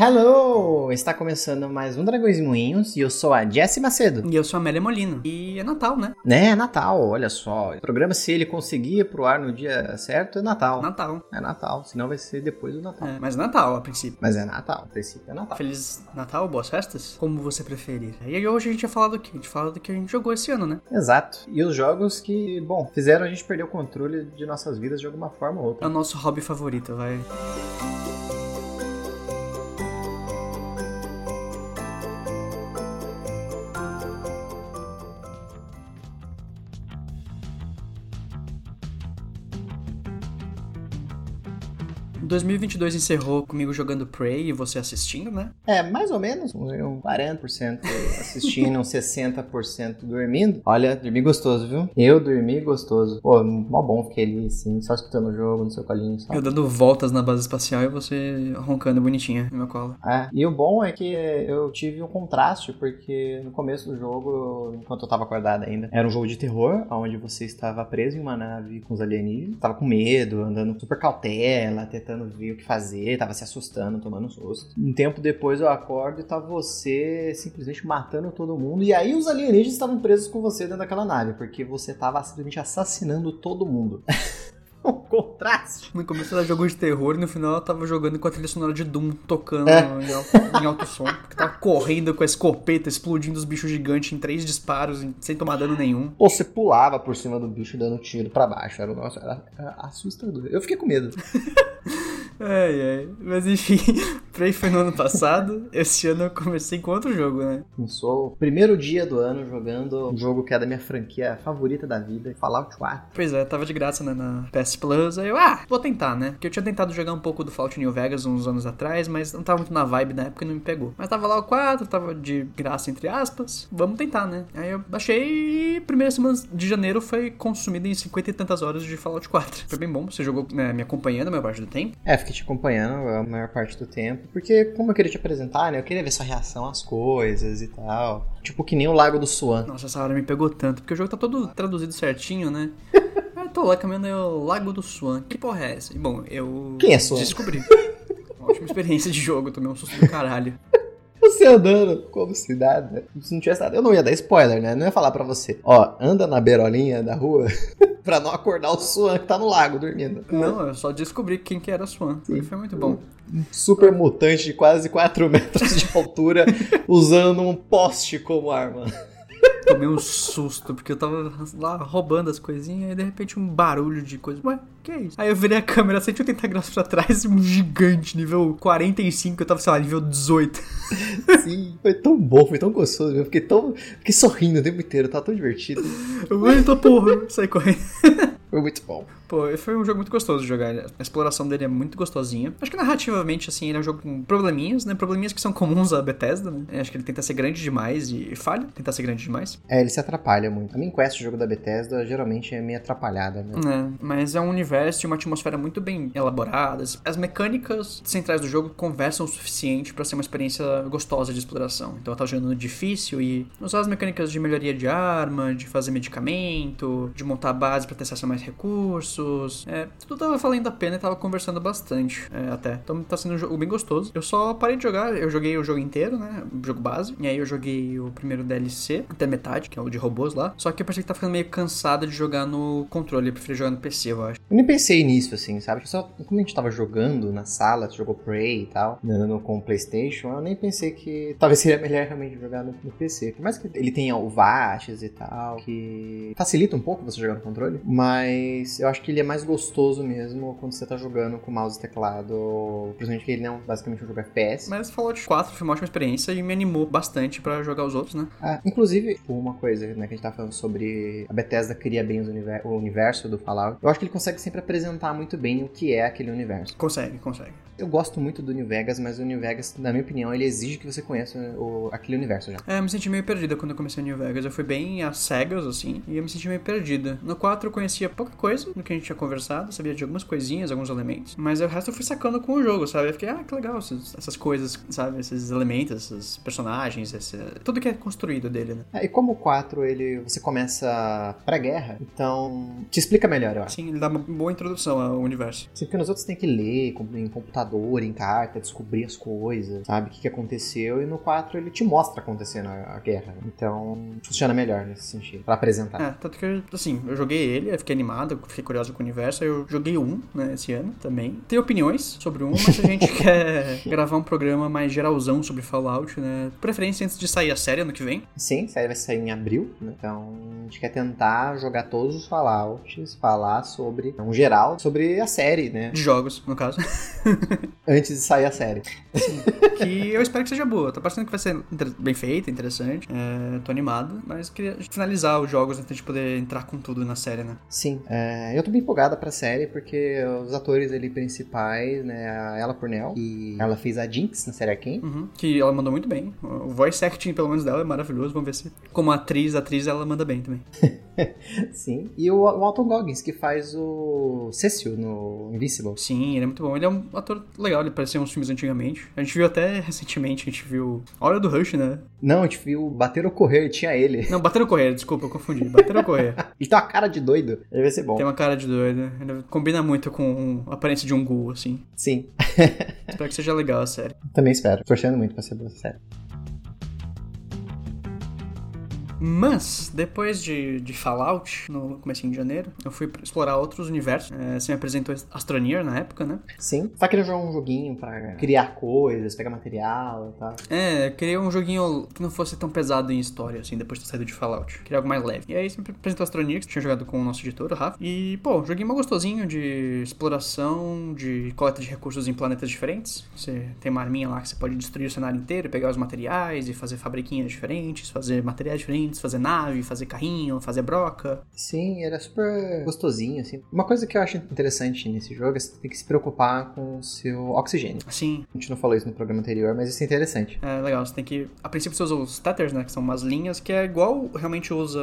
Hello! Está começando mais um Dragões e Moinhos e eu sou a Jessie Macedo. E eu sou a Amélia Molina. E é Natal, né? Né, é Natal, olha só. O programa, se ele conseguir ir pro ar no dia certo, é Natal. Natal. É Natal, senão vai ser depois do Natal. É, mas é Natal, a princípio. Mas é Natal, a princípio é Natal. Feliz Natal, boas festas, como você preferir. E aí hoje a gente vai falar do quê? A gente fala do que a gente jogou esse ano, né? Exato. E os jogos que, bom, fizeram a gente perder o controle de nossas vidas de alguma forma ou É outra. o nosso hobby favorito, vai. Em 2022 encerrou comigo jogando Prey e você assistindo, né? É, mais ou menos, um 40% assistindo, uns 60% dormindo. Olha, dormi gostoso, viu? Eu dormi gostoso. Pô, mó bom, fiquei ali, assim, só escutando o jogo no seu colinho, sabe? Eu dando voltas na base espacial e você roncando bonitinha no meu colo. É, e o bom é que eu tive um contraste, porque no começo do jogo, enquanto eu tava acordado ainda, era um jogo de terror, onde você estava preso em uma nave com os alienígenas, tava com medo, andando super cautela, tentando ver o que fazer, tava se assustando, tomando um susto. Um tempo depois eu acordo e tá você simplesmente matando todo mundo, e aí os alienígenas estavam presos com você dentro daquela nave, porque você tava simplesmente assassinando todo mundo. um contraste. No começo era jogo de terror e no final eu tava jogando com a trilha sonora de Doom tocando É. em, alto, som. Porque tava correndo com a escopeta, explodindo os bichos gigantes em três disparos, em- sem tomar dano nenhum. Ou você pulava por cima do bicho dando tiro pra baixo. Era, nossa, era, era assustador. Eu fiquei com medo. Ai, ai. Mas enfim, Prey foi no ano passado. Esse ano eu comecei com outro jogo, né? Começou o primeiro dia do ano jogando um jogo que é da minha franquia favorita da vida, Fallout 4. Pois é, tava de graça né, na PS Plus. Aí eu, ah, vou tentar, né? Porque eu tinha tentado jogar um pouco do Fallout New Vegas uns anos atrás, mas não tava muito na vibe na época e não me pegou. Mas tava lá o 4, tava de graça entre aspas. Vamos tentar, né? Aí eu baixei e primeira semana de janeiro foi consumida em 50 e tantas horas de Fallout 4. Foi bem bom, você jogou né, me acompanhando a maior parte do tempo. É, fiquei te acompanhando a maior parte do tempo, porque como eu queria te apresentar, né, eu queria ver sua reação às coisas e tal. Tipo que nem o Lago do Swan. Nossa, essa hora me pegou tanto, porque o jogo tá todo traduzido certinho, né? Aí tô lá caminhando o Lago do Swan. Que porra é essa? E bom, eu. Quem é Swan? Descobri. Uma ótima experiência de jogo, tomei um susto do caralho. Você andando como se nada, se não tivesse nada. Eu não ia dar spoiler, né? Não ia falar pra você. Ó, anda na beirolinha da rua pra não acordar o Swan que tá no lago dormindo. Não, eu só descobri quem que era Swan. E foi muito bom. super mutante de quase 4 metros de altura usando um poste como arma. Tomei um susto, porque eu tava lá roubando as coisinhas e de repente um barulho de coisa. Ué, que é isso? Aí eu virei a câmera 180 graus pra trás um gigante, nível 45, eu tava, sei lá, nível 18. Sim, foi tão bom, foi tão gostoso. Eu fiquei tão. Fiquei sorrindo o tempo inteiro, tava tão divertido. Eu, eita porra, saí correndo. Foi muito bom. Pô, foi um jogo muito gostoso de jogar. A exploração dele é muito gostosinha. Acho que narrativamente, assim, ele é um jogo com probleminhas, né? Probleminhas que são comuns à Bethesda, né? Acho que ele tenta ser grande demais e falha, tenta ser grande demais. É, ele se atrapalha muito. A minha quest, o jogo da Bethesda, geralmente é meio atrapalhada, né? É, mas é um universo e uma atmosfera muito bem elaboradas. As mecânicas centrais do jogo conversam o suficiente pra ser uma experiência gostosa de exploração. Então tava jogando difícil e usar as mecânicas de melhoria de arma, de fazer medicamento, de montar a base pra ter acesso a mais recursos. É, tudo tava valendo a pena e tava conversando bastante é, até. Então tá sendo um jogo bem gostoso. Eu só parei de jogar, eu joguei o jogo inteiro, né? O jogo base. E aí eu joguei o primeiro DLC, até metade, que é o de robôs lá. Só que eu pensei que tá ficando meio cansado de jogar no controle. Eu preferi jogar no PC, eu acho. Eu nem pensei nisso, assim, sabe? Só, como a gente tava jogando na sala, jogou Prey e tal, andando com o PlayStation, eu nem pensei que talvez seria melhor realmente jogar no, no PC. Por mais que ele tenha o VATS e tal, que facilita um pouco você jogar no controle, mas eu acho que ele é mais gostoso mesmo quando você tá jogando com mouse e teclado, principalmente que ele não é basicamente um jogo FPS. Mas Fallout 4 foi uma ótima experiência e me animou bastante pra jogar os outros, né? Ah, inclusive, uma coisa né, que a gente tá falando sobre a Bethesda cria bem os univer- o universo do Fallout, eu acho que ele consegue sempre apresentar muito bem o que é aquele universo. Consegue, consegue. Eu gosto muito do New Vegas, mas o New Vegas, na minha opinião, ele exige que você conheça o- aquele universo já. É, eu me senti meio perdida quando eu comecei New Vegas. Eu fui bem às cegas, assim, e eu me senti meio perdida. No 4 eu conhecia pouca coisa do que a gente tinha conversado, sabia de algumas coisinhas, alguns elementos, mas o resto eu fui sacando com o jogo, sabe? Eu fiquei, ah, que legal essas, essas coisas, sabe? Esses elementos, esses personagens, esse, tudo que é construído dele, né? É, e como o 4, ele, você começa pré-guerra, então te explica melhor, eu acho. Sim, ele dá uma boa introdução ao universo. Sim, porque nos outros tem que ler em computador, em carta, descobrir as coisas, sabe? O que, que aconteceu, e no 4 ele te mostra acontecendo a, a guerra. Então, funciona melhor nesse sentido, pra apresentar. É, tanto que, assim, eu joguei ele, eu fiquei animado, fiquei curioso com o universo, eu joguei um, né, esse ano também. Tem opiniões sobre um, mas a gente quer gravar um programa mais geralzão sobre Fallout, né? Preferência antes de sair a série ano que vem. Sim, a série vai sair em abril, né? Então, a gente quer tentar jogar todos os Fallouts, falar sobre, um geral, sobre a série, né? De jogos, no caso. antes de sair a série. Sim, que eu espero que seja boa. Tá parecendo que vai ser bem feita, interessante. É, tô animado, mas queria finalizar os jogos antes de poder entrar com tudo na série, né? Sim, é, eu tô bem empolgada pra série porque os atores ali principais, né, a Ella Purnell, que ela fez a Jinx na série Arkane. Uhum, que ela mandou muito bem. O voice acting, pelo menos, dela é maravilhoso. Vamos ver se, como atriz, atriz, ela manda bem também. Sim. E o, o Alton Goggins, que faz o Cecil no Invincible. Sim, ele é muito bom. Ele é um ator legal, ele apareceu em uns filmes antigamente. A gente viu até recentemente, a gente viu Hora do Rush, né? Não, a gente viu Bater ou Correr, tinha ele. Não, Bater ou Correr, desculpa, eu confundi. Bater ou Correr. ele tem uma cara de doido. Ele vai ser bom. Tem uma cara de doido. Ele combina muito com a aparência de um ghoul, assim. Sim. espero que seja legal a série. Também espero. Torcendo muito pra ser boa série. Mas, depois de, de Fallout, no começo de janeiro, eu fui explorar outros universos. É, você me apresentou Astroneer na época, né? Sim. Tá querendo jogar um joguinho pra criar coisas, pegar material e tal. É, eu queria um joguinho que não fosse tão pesado em história, assim, depois de ter saído de Fallout. Queria algo mais leve. E aí você me apresentou Astroneer, que tinha jogado com o nosso editor, o Rafa. E, pô, joguinho mais gostosinho de exploração, de coleta de recursos em planetas diferentes. Você tem uma arminha lá que você pode destruir o cenário inteiro, pegar os materiais e fazer fabriquinhas diferentes, fazer materiais diferentes fazer nave, fazer carrinho, fazer broca. Sim, era super gostosinho, assim. Uma coisa que eu acho interessante nesse jogo é você tem que se preocupar com o seu oxigênio. Sim. A gente não falou isso no programa anterior, mas isso é interessante. É legal, você tem que. A princípio você usa os tethers, né? Que são umas linhas que é igual realmente usa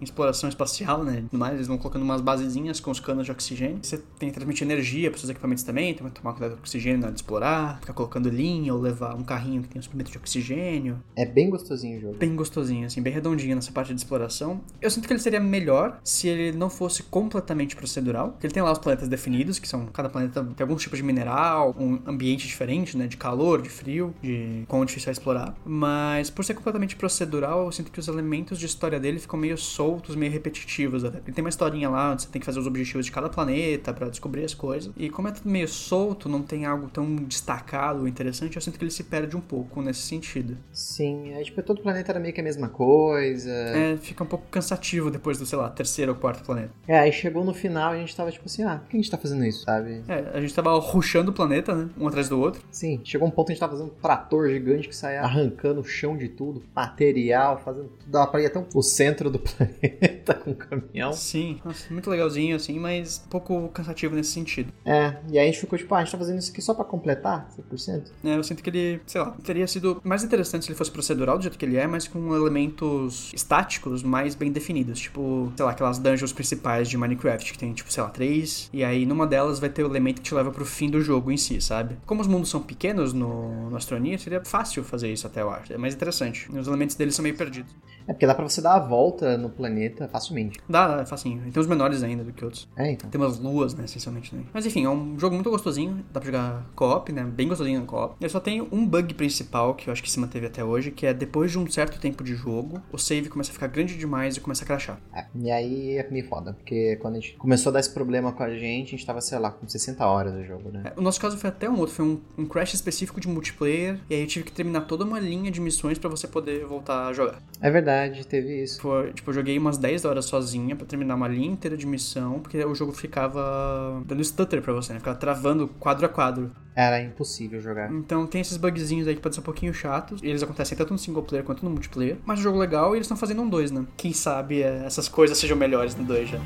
em exploração espacial, né? Mais, eles vão colocando umas basezinhas com os canos de oxigênio. Você tem que transmitir energia para seus equipamentos também, tem que tomar cuidado com o oxigênio na hora de explorar, ficar colocando linha ou levar um carrinho que tem um suprimento de oxigênio. É bem gostosinho o jogo. Bem gostosinho, assim, bem redondinho nessa parte de exploração. Eu sinto que ele seria melhor se ele não fosse completamente procedural. Ele tem lá os planetas definidos, que são cada planeta tem alguns tipos de mineral, um ambiente diferente, né, de calor, de frio, de quão difícil é explorar. Mas por ser completamente procedural, eu sinto que os elementos de história dele ficam meio soltos, meio repetitivos até. Ele tem uma historinha lá onde você tem que fazer os objetivos de cada planeta para descobrir as coisas. E como é tudo meio solto, não tem algo tão destacado, interessante, eu sinto que ele se perde um pouco nesse sentido. Sim, é, tipo, todo planeta era meio que a mesma coisa. É, fica um pouco cansativo depois do, sei lá, terceiro ou quarto planeta. É, aí chegou no final e a gente tava tipo assim, ah, por que a gente tá fazendo isso, sabe? É, a gente tava ruxando o planeta, né? Um atrás do outro. Sim, chegou um ponto que a gente tava fazendo um trator gigante que saia arrancando o chão de tudo, material, fazendo tudo. Dava pra ir até o centro do planeta com o caminhão. Sim, nossa, muito legalzinho assim, mas um pouco cansativo nesse sentido. É, e aí a gente ficou tipo, ah, a gente tá fazendo isso aqui só pra completar 100%? É, eu sinto que ele, sei lá, teria sido mais interessante se ele fosse procedural do jeito que ele é, mas com elementos estáticos estáticos mais bem definidos. Tipo, sei lá, aquelas dungeons principais de Minecraft, que tem, tipo, sei lá, três. E aí numa delas vai ter o elemento que te leva pro fim do jogo em si, sabe? Como os mundos são pequenos no, no Astronia, seria fácil fazer isso até, eu acho. É mais interessante. Os elementos deles são meio perdidos. É porque dá pra você dar a volta no planeta facilmente. Dá, é facinho. E tem os menores ainda do que outros. É, então. Tem umas luas, né, essencialmente. Né? Mas enfim, é um jogo muito gostosinho. Dá pra jogar co-op, né? Bem gostosinho no co-op. Ele só tem um bug principal que eu acho que se manteve até hoje, que é depois de um certo tempo de jogo, o save começa a ficar grande demais e começa a crashar. É, e aí é meio foda, porque quando a gente começou a dar esse problema com a gente, a gente tava, sei lá, com 60 horas do jogo, né? É, o nosso caso foi até um outro, foi um, um crash específico de multiplayer, e aí eu tive que terminar toda uma linha de missões para você poder voltar a jogar. É verdade, teve isso. Foi, tipo, eu joguei umas 10 horas sozinha para terminar uma linha inteira de missão, porque o jogo ficava dando stutter pra você, né? Ficava travando quadro a quadro. Era impossível jogar. Então tem esses bugzinhos aí que podem ser um pouquinho chatos. E eles acontecem tanto no single player quanto no multiplayer. Mas o jogo legal e eles estão fazendo um 2, né? Quem sabe é, essas coisas sejam melhores no 2 já.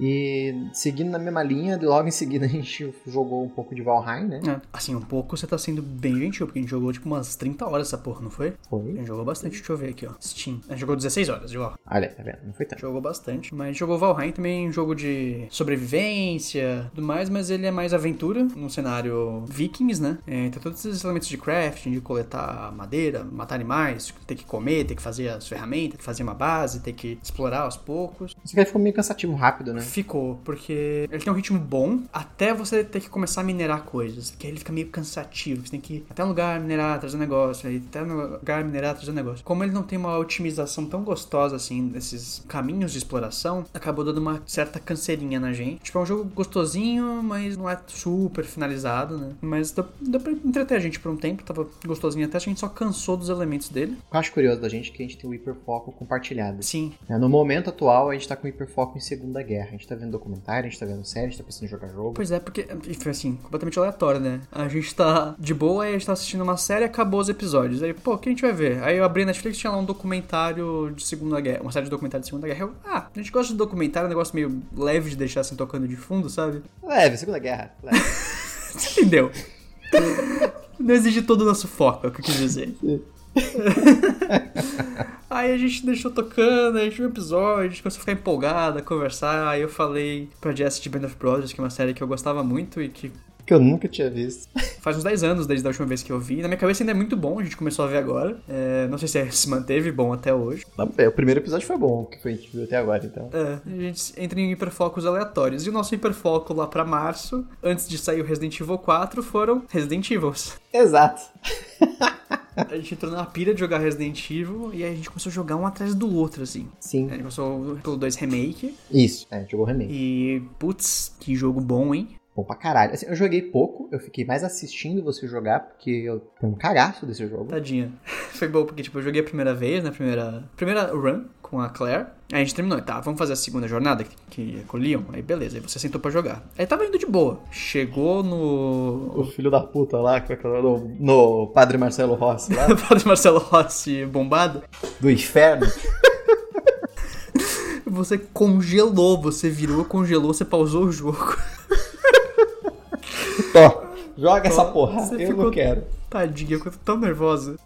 E seguindo na mesma linha, logo em seguida a gente jogou um pouco de Valheim, né? É, assim, um pouco você tá sendo bem gentil, porque a gente jogou tipo umas 30 horas essa porra, não foi? A Foi. gente jogou bastante, deixa eu ver aqui, ó. Steam. A gente jogou 16 horas de Valheim. Olha, tá vendo? Não foi tanto. Jogou bastante, mas jogou Valheim também, um jogo de sobrevivência, tudo mais, mas ele é mais aventura, num cenário vikings, né? É, tem todos esses elementos de crafting, de coletar madeira, matar animais, ter que comer, ter que fazer as ferramentas, ter que fazer uma base, ter que explorar aos poucos. Que aí ficou meio cansativo rápido, né? Ficou, porque ele tem um ritmo bom até você ter que começar a minerar coisas, porque aí ele fica meio cansativo. Você tem que ir até um lugar minerar, trazer um negócio, aí até um lugar minerar, trazer um negócio. Como ele não tem uma otimização tão gostosa assim desses caminhos de exploração, acabou dando uma certa canseirinha na gente. Tipo, é um jogo gostosinho, mas não é super finalizado, né? Mas dá, dá pra entreter a gente por um tempo, tava gostosinho até, a gente só cansou dos elementos dele. O que eu acho curioso da gente que a gente tem o hiperfoco compartilhado. Sim, É, No momento atual, a gente tá com hiperfoco em Segunda Guerra. A gente tá vendo documentário, a gente tá vendo série, a gente tá pensando em jogar jogo. Pois é, porque e foi assim, completamente aleatório, né? A gente tá de boa, aí a gente tá assistindo uma série acabou os episódios. Aí, pô, o que a gente vai ver? Aí eu abri a Netflix tinha lá um documentário de Segunda Guerra, uma série de documentário de Segunda Guerra. Eu, ah, a gente gosta de documentário, é um negócio meio leve de deixar assim tocando de fundo, sabe? Leve, Segunda Guerra. Leve. Você entendeu? Não exige todo o nosso foco, é o que eu quis dizer. Aí a gente deixou tocando, a gente viu um episódio, a gente começou a ficar empolgada, a conversar. Aí eu falei pra Jess de Band of Brothers, que é uma série que eu gostava muito e que que eu nunca tinha visto. faz uns 10 anos desde a última vez que eu vi. Na minha cabeça ainda é muito bom, a gente começou a ver agora. É, não sei se se manteve bom até hoje. É, O primeiro episódio foi bom, que foi, a gente viu até agora, então. É, a gente entra em hiperfocos aleatórios. E o nosso hiperfoco lá pra março, antes de sair o Resident Evil 4, foram Resident Evils. Exato. A gente entrou na pira de jogar Resident Evil e aí a gente começou a jogar um atrás do outro, assim. Sim. A gente começou pelo 2 Remake Isso. É, jogou remake. e, putz, que jogo bom, hein? Bom pra caralho. Assim, eu joguei pouco, eu fiquei mais assistindo você jogar, porque eu tenho um cagaço desse jogo. Tadinha. Foi bom porque, tipo, eu joguei a primeira vez, na primeira, primeira run com a Claire. Aí a gente terminou, tá, vamos fazer a segunda jornada que, que é com o Leon. Aí beleza, aí você sentou pra jogar. Aí tava indo de boa. Chegou no. O filho da puta lá, que é que é no, no Padre Marcelo Rossi lá, Padre Marcelo Rossi bombado. do inferno. Você congelou, você virou, congelou, você pausou o jogo. Tó, joga essa porra. Eu ficou- não quero. Tadinha, eu tô tão nervosa.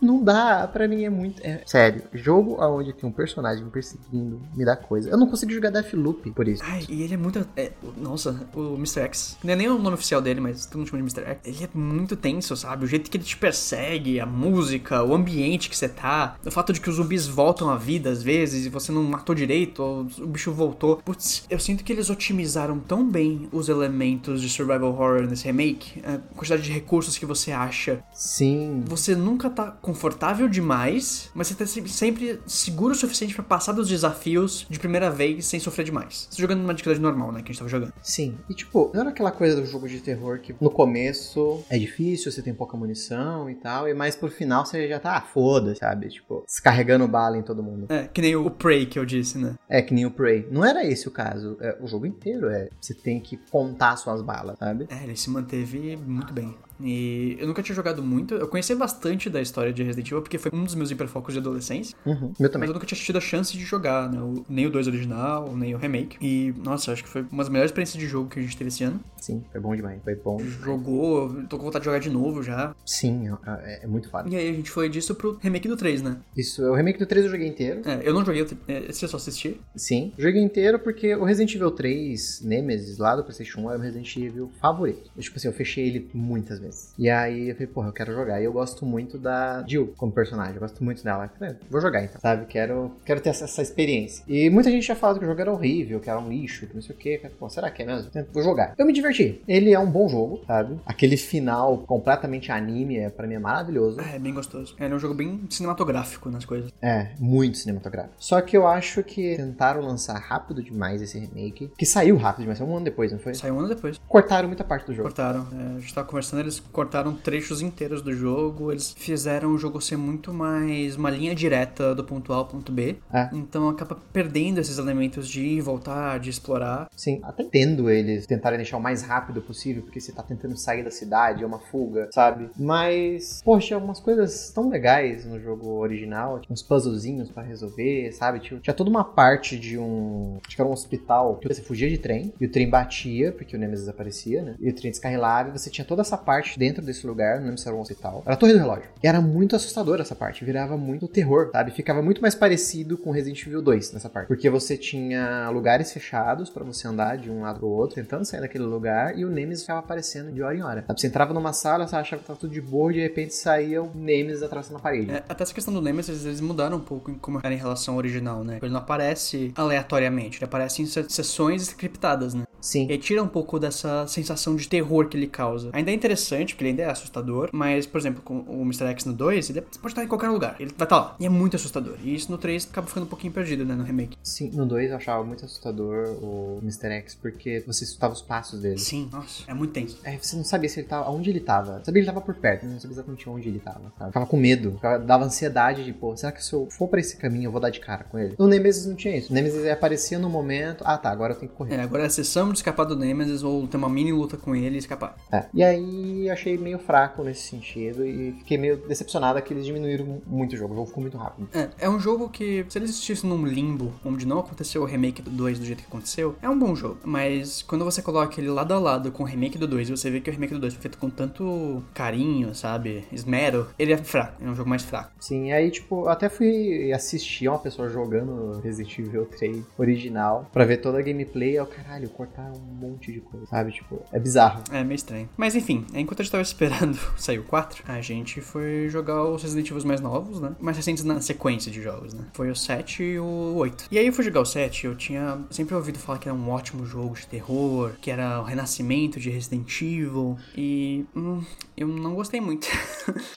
Não dá, pra mim é muito. é- Sério, jogo onde tem um personagem me perseguindo me dá coisa. Eu não consigo jogar Deathloop por isso. Ai, e ele é muito. é, nossa, o Mr. X. Não é nem o nome oficial dele, mas todo mundo chama de Mr. X. Ele é muito tenso, sabe? O jeito que ele te persegue, a música, o ambiente que você tá. O fato de que os zumbis voltam à vida às vezes e você não matou direito, ou o bicho voltou. Putz, eu sinto que eles otimizaram tão bem os elementos de survival horror nesse remake. A quantidade de recursos que você acha. Sim. Você nunca tá confortável demais, mas você tá sempre- seguro o suficiente pra passar dos desafios de primeira vez sem sofrer demais. Você jogando numa dificuldade normal, né? Que a gente tava jogando. Sim. E tipo, não era aquela coisa do jogo de terror que no começo é difícil, você tem pouca munição e tal, e mais pro final você já tá, ah, foda, sabe? Tipo, descarregando bala em todo mundo. É, que nem o Prey que eu disse, né? É que nem o Prey. Não era esse o caso. É, o jogo inteiro é. Você tem que contar suas balas, sabe? É, ele se manteve muito bem. E eu nunca tinha jogado muito. Eu conheci bastante da história de Resident Evil, porque foi um dos meus hiperfocos de adolescência. Uhum. Meu também. Mas eu nunca tinha tido a chance de jogar, né? O- nem o 2 original, nem o remake. E, nossa, acho que foi uma das melhores experiências de jogo que a gente teve esse ano. Sim, foi bom demais. Foi bom. Jogou, eu tô com vontade de jogar de novo já. Sim, é, é muito foda. E aí a gente foi disso pro remake do 3, né? Isso, o remake do 3 eu joguei inteiro. É, eu não joguei, eu- é, eu só assisti. Sim, joguei inteiro porque o Resident Evil 3 Nemesis lá do PlayStation 1 era o Resident Evil favorito. Eu, tipo assim, eu fechei ele muitas vezes. E aí eu falei, porra, eu quero jogar. E eu gosto muito da Jill como personagem, eu gosto muito dela. Falei, "É, vou jogar então, sabe? Quero, quero ter essa, essa experiência. E muita gente já falado que o jogo era horrível, que era um lixo, que não sei o que. Pô, será que é mesmo? Vou jogar. Eu me diverti. Ele é um bom jogo, sabe? Aquele final completamente anime, é, pra mim é maravilhoso. É, bem gostoso. É, ele é um jogo bem cinematográfico nas coisas. É, muito cinematográfico. Só que eu acho que tentaram lançar rápido demais esse remake. Que saiu rápido demais, foi um ano depois, não foi? Saiu um ano depois. Cortaram muita parte do jogo. Cortaram. É, a gente tava conversando, eles eles cortaram trechos inteiros do jogo, eles fizeram o jogo ser muito mais uma linha direta do ponto A ao ponto B. É. Então acaba perdendo esses elementos de ir, voltar, de explorar. Sim, até entendo eles tentarem deixar o mais rápido possível, porque você tá tentando sair da cidade, é uma fuga, sabe? Mas, poxa, tinha algumas coisas tão legais no jogo original, uns puzzlezinhos pra resolver, sabe? Tinha, tinha toda uma parte de um. Acho que era um hospital que você fugia de trem, e o trem batia, porque o Nemesis aparecia, né? E o trem descarrilava, e você tinha toda essa parte dentro desse lugar, não lembro se era um hospital. Era a torre do relógio. E era muito assustador essa parte, virava muito terror, sabe? Ficava muito mais parecido com Resident Evil 2 nessa parte. Porque você tinha lugares fechados pra você andar de um lado pro outro, tentando sair daquele lugar, e o Nemesis ficava aparecendo de hora em hora. Sabe? Você entrava numa sala, você achava que tava tudo de boa, e de repente saía o Nemesis atravessando a parede. É, até essa questão do Nemesis, eles mudaram um pouco em como era em relação ao original, né? Ele não aparece aleatoriamente, ele aparece em se- sessões scriptadas, né? Sim. E tira um pouco dessa sensação de terror que ele causa. Ainda é interessante, porque ele ainda é assustador, mas, por exemplo, com o Mr. X no 2, ele pode estar em qualquer lugar. Ele vai estar lá. E é muito assustador. E isso no 3 acaba ficando um pouquinho perdido, né, no remake. Sim, no 2 eu achava muito assustador o Mr. X, porque você escutava os passos dele. Sim, nossa, é muito tenso. É, você não sabia se ele tava, onde ele tava. Sabia que ele tava por perto, não sabia exatamente onde ele tava. Sabe? Ficava com medo, ficava- dava ansiedade de, pô, será que se eu for pra esse caminho eu vou dar de cara com ele? No Nemesis não tinha isso. O Nemesis aparecia no momento, ah tá, agora eu tenho que correr. É, agora é a sessão de escapar do Nemesis ou ter uma mini luta com ele e escapar. É. E aí achei meio fraco nesse sentido e fiquei meio decepcionado que eles diminuíram muito o jogo. O jogo ficou muito rápido. É, é um jogo que, se ele existisse num limbo, onde não aconteceu o remake do 2 do jeito que aconteceu, é um bom jogo. Mas quando você coloca ele lado a lado com o remake do 2 e você vê que o remake do 2 foi feito com tanto carinho, sabe? Esmero, ele é fraco, é um jogo mais fraco. Sim, aí tipo, eu até fui assistir uma pessoa jogando Resident Evil 3 original pra ver toda a gameplay. E eu, caralho, cortar um monte de coisa, sabe? Tipo, é bizarro. É meio estranho. Mas enfim, enquanto a gente tava esperando sair o 4, a gente foi jogar os Resident Evil mais novos, né? Mais recentes na sequência de jogos, né? Foi o 7 e o 8. E aí eu fui jogar o 7, eu tinha sempre ouvido falar que era um ótimo jogo de terror, que era o renascimento de Resident Evil. E. Hum, eu não gostei muito.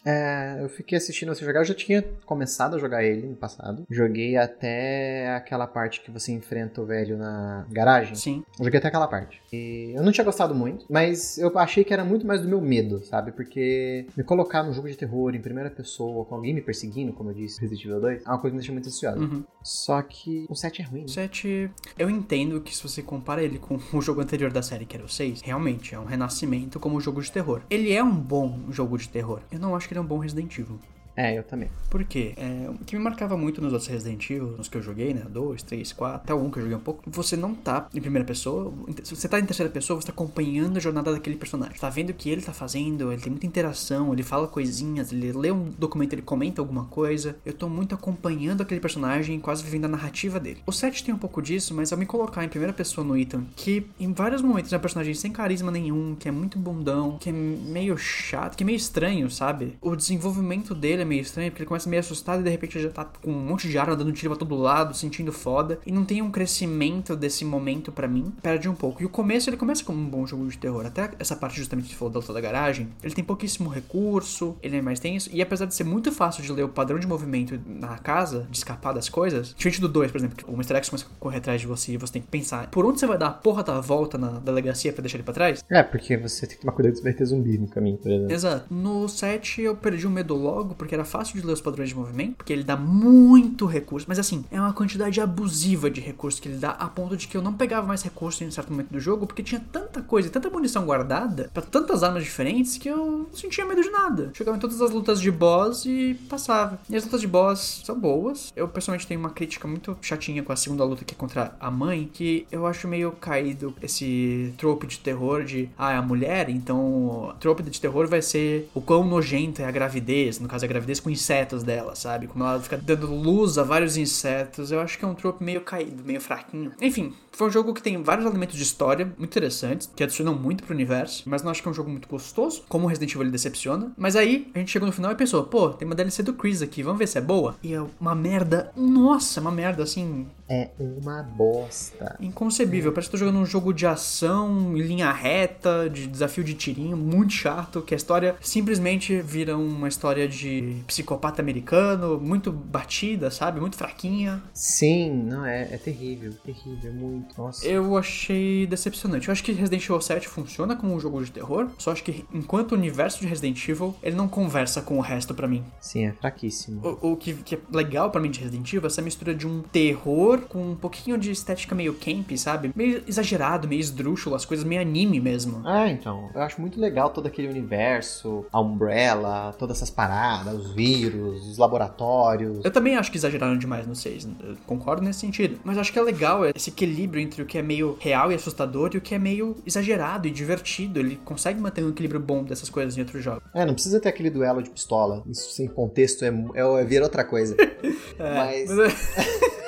É, eu fiquei assistindo você jogar. Eu já tinha começado a jogar ele no passado. Joguei até aquela parte que você enfrenta o velho na garagem. Sim. Eu joguei até aquela parte. E eu não tinha gostado muito, mas eu achei que era muito mais do meu medo, sabe? Porque me colocar num jogo de terror em primeira pessoa, com alguém me perseguindo, como eu disse, Resident Evil 2, é uma coisa que me deixa muito ansiosa. Uhum. Só que o 7 é ruim, O né? 7, eu entendo que se você compara ele com o jogo anterior da série, que era o 6, realmente é um renascimento como jogo de terror. Ele é um bom jogo de terror. Eu não acho que ele é um bom Resident Evil. É, eu também. Por quê? É, o que me marcava muito nos outros Resident Evil, nos que eu joguei, né? 2, 3, 4, até 1 que eu joguei um pouco, você não tá em primeira pessoa. Se você tá em terceira pessoa, você tá acompanhando a jornada daquele personagem. Tá vendo o que ele tá fazendo, ele tem muita interação, ele fala coisinhas, ele lê um documento, ele comenta alguma coisa. Eu tô muito acompanhando aquele personagem, quase vivendo a narrativa dele. O 7 tem um pouco disso, mas ao me colocar em primeira pessoa no Ethan, que em vários momentos é um personagem sem carisma nenhum, que é muito bundão, que é meio chato, que é meio estranho, sabe? O desenvolvimento dele é meio estranho, porque ele começa meio assustado e de repente já tá com um monte de arma dando tiro pra todo lado, sentindo foda. E não tem um crescimento desse momento pra mim. Perde um pouco. E o começo, ele começa como um bom jogo de terror. Até essa parte justamente que falou da luta da garagem, ele tem pouquíssimo recurso, ele é mais tenso. E apesar de ser muito fácil de ler o padrão de movimento na casa, de escapar das coisas, diferente do 2, por exemplo, que o Mr. X começa a correr atrás de você e você tem que pensar por onde você vai dar a porra da volta na delegacia pra deixar ele pra trás. É, porque você tem que tomar cuidado se vai ter zumbi no caminho, por exemplo. Exato. No 7 eu perdi o medo logo, porque era fácil de ler os padrões de movimento, porque ele dá muito recurso, mas assim, é uma quantidade abusiva de recurso que ele dá, a ponto de que eu não pegava mais recurso em um certo momento do jogo, porque tinha tanta coisa, tanta munição guardada, pra tantas armas diferentes, que eu não sentia medo de nada. Chegava em todas as lutas de boss e passava. E as lutas de boss são boas. Eu pessoalmente tenho uma crítica muito chatinha com a segunda luta que é contra a mãe, que eu acho meio caído esse trope de terror de, ah, é a mulher, então trope de terror vai ser o quão nojenta é a gravidez, no caso a gravidez com insetos dela, sabe? Como ela fica dando luz a vários insetos. Eu acho que é um trope meio caído, meio fraquinho. Enfim, foi um jogo que tem vários elementos de história muito interessantes, que adicionam muito pro universo, mas não acho que é um jogo muito gostoso, como Resident Evil ele decepciona. Mas aí, a gente chegou no final e pensou, pô, tem uma DLC do Chris aqui, vamos ver se é boa? E é uma merda, nossa, uma merda, assim, é uma bosta. Inconcebível. Parece que tô jogando um jogo de ação, em linha reta, de desafio de tirinho, muito chato, que a história simplesmente vira uma história de psicopata americano, muito batida, sabe? Muito fraquinha. Sim, não, é, é terrível, terrível, muito. Nossa. Eu achei decepcionante. Eu acho que Resident Evil 7 funciona como um jogo de terror, só acho que enquanto universo de Resident Evil, ele não conversa com o resto para mim. Sim, é fraquíssimo. O, o que, que, é legal para mim de Resident Evil é essa mistura de um terror com um pouquinho de estética meio camp, sabe? Meio exagerado, meio esdrúxulo, as coisas meio anime mesmo. Ah, então. Eu acho muito legal todo aquele universo, a Umbrella, todas essas paradas, os vírus, os laboratórios. Eu também acho que exageraram demais no 6, eu concordo nesse sentido. Mas acho que é legal esse equilíbrio entre o que é meio real e assustador e o que é meio exagerado e divertido. Ele consegue manter um equilíbrio bom dessas coisas em outros jogos. É, não precisa ter aquele duelo de pistola. Isso sem contexto é, é, é vira outra coisa. é, mas. Mas,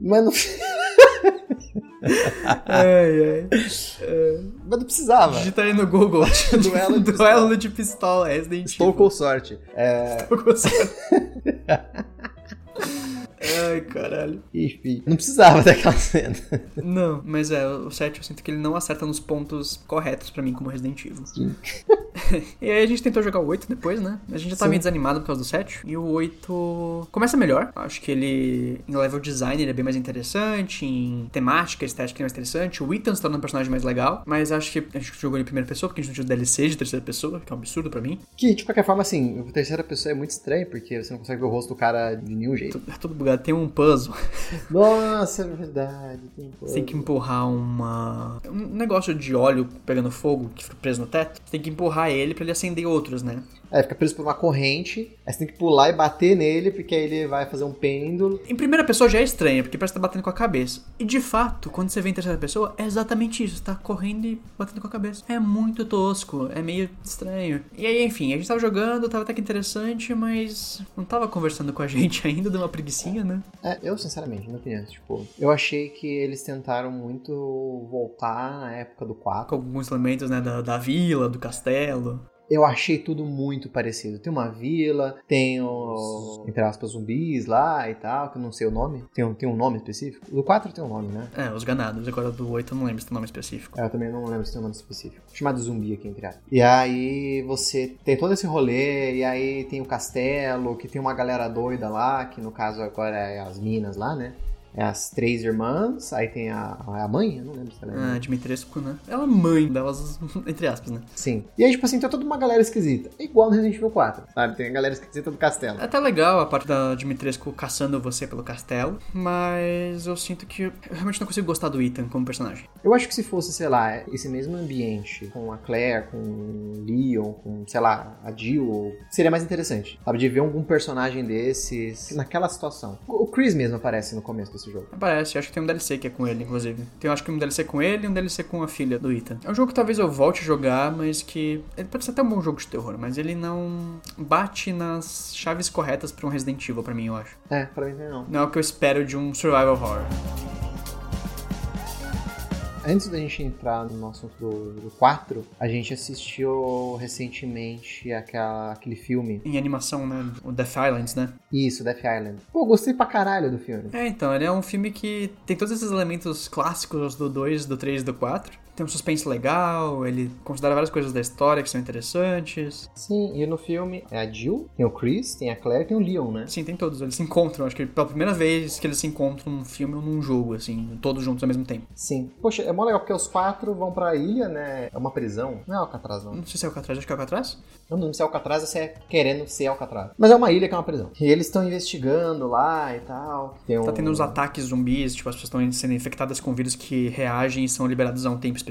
mas não. ai, ai. É... Mas não precisava. Digita aí no Google. duelo de pistola. Duelo de pistola, Resident Evil. Estou com sorte. É... Estou com sorte. Ai, caralho. Enfim, não precisava daquela cena. Não, mas é, o 7 eu sinto que ele não acerta nos pontos corretos para mim como Resident Evil. Sim. e aí a gente tentou jogar o 8 depois, né? A gente já tava Sim. meio desanimado por causa do 7. E o 8 começa melhor. Acho que ele, em level design, ele é bem mais interessante. Em temática, estética, ele é mais interessante. O Ethan se torna um personagem mais legal. Mas acho que a gente jogou ele em primeira pessoa, porque a gente não tinha DLC de terceira pessoa, que é um absurdo pra mim. Que, de qualquer forma, assim, terceira pessoa é muito estranho, porque você não consegue ver o rosto do cara de nenhum jeito. É tudo bugado. Tem um puzzle. Nossa, é verdade. Tem você tem que empurrar uma. Um negócio de óleo pegando fogo que fica preso no teto. Você tem que empurrar ele para ele acender outros, né? É, fica preso por uma corrente, aí você tem que pular e bater nele, porque aí ele vai fazer um pêndulo. Em primeira pessoa já é estranho, porque parece que tá batendo com a cabeça. E de fato, quando você vê em terceira pessoa, é exatamente isso. Você tá correndo e batendo com a cabeça. É muito tosco, é meio estranho. E aí, enfim, a gente tava jogando, tava até que interessante, mas não tava conversando com a gente ainda, deu uma preguiçinha, né? É, eu sinceramente, na opinião, tipo, eu achei que eles tentaram muito voltar na época do 4. Com alguns elementos, né, da, da vila, do castelo eu achei tudo muito parecido. Tem uma vila, tem, o, entre aspas, zumbis lá e tal, que eu não sei o nome. Tem um, tem um nome específico? Do 4 tem um nome, né? É, os ganados. Agora do 8 eu não lembro se tem um nome específico. É, eu também não lembro se tem um nome específico. Chamado zumbi aqui, entre aspas. E aí você tem todo esse rolê, e aí tem o castelo, que tem uma galera doida lá, que no caso agora é as minas lá, né? É as três irmãs, aí tem a, a mãe, eu não lembro se ela é. Ah, Dimitrescu, né? Ela é mãe delas, entre aspas, né? Sim. E aí, tipo assim, tem toda uma galera esquisita. É igual no Resident Evil 4, sabe? Tem a galera esquisita do castelo. É até legal a parte da Dimitrescu caçando você pelo castelo, mas eu sinto que eu realmente não consigo gostar do Ethan como personagem. Eu acho que se fosse, sei lá, esse mesmo ambiente, com a Claire, com o Leon, com, sei lá, a Jill, seria mais interessante, sabe? De ver algum personagem desses naquela situação. O Chris mesmo aparece no começo do esse jogo. Parece, acho que tem um DLC que é com ele, inclusive. Tem, acho que um DLC com ele e um DLC com a filha do Ethan. É um jogo que talvez eu volte a jogar, mas que. Ele pode ser até um bom jogo de terror, mas ele não bate nas chaves corretas para um Resident Evil, para mim, eu acho. É, pra mim não. Não é o que eu espero de um survival horror. Antes da gente entrar no assunto do, do 4, a gente assistiu recentemente aquela, aquele filme. Em animação, né? O Death Island, né? Isso, Death Island. Pô, gostei pra caralho do filme. É, então, ele é um filme que tem todos esses elementos clássicos do 2, do 3 e do 4 tem um suspense legal, ele considera várias coisas da história que são interessantes. Sim, e no filme é a Jill, tem o Chris, tem a Claire, tem o Leon, né? Sim, tem todos. Eles se encontram, acho que pela primeira vez que eles se encontram num filme ou num jogo, assim, todos juntos ao mesmo tempo. Sim. Poxa, é mó legal porque os quatro vão pra ilha, né? É uma prisão. Não é Alcatraz, não. Não sei se é Alcatraz, acho que é Alcatraz. Não, não sei se é Alcatraz ou se é querendo ser Alcatraz. Mas é uma ilha que é uma prisão. E eles estão investigando lá e tal. Tem um... Tá tendo uns ataques zumbis, tipo, as pessoas estão sendo infectadas com vírus que reagem e são liberados a um tempo específico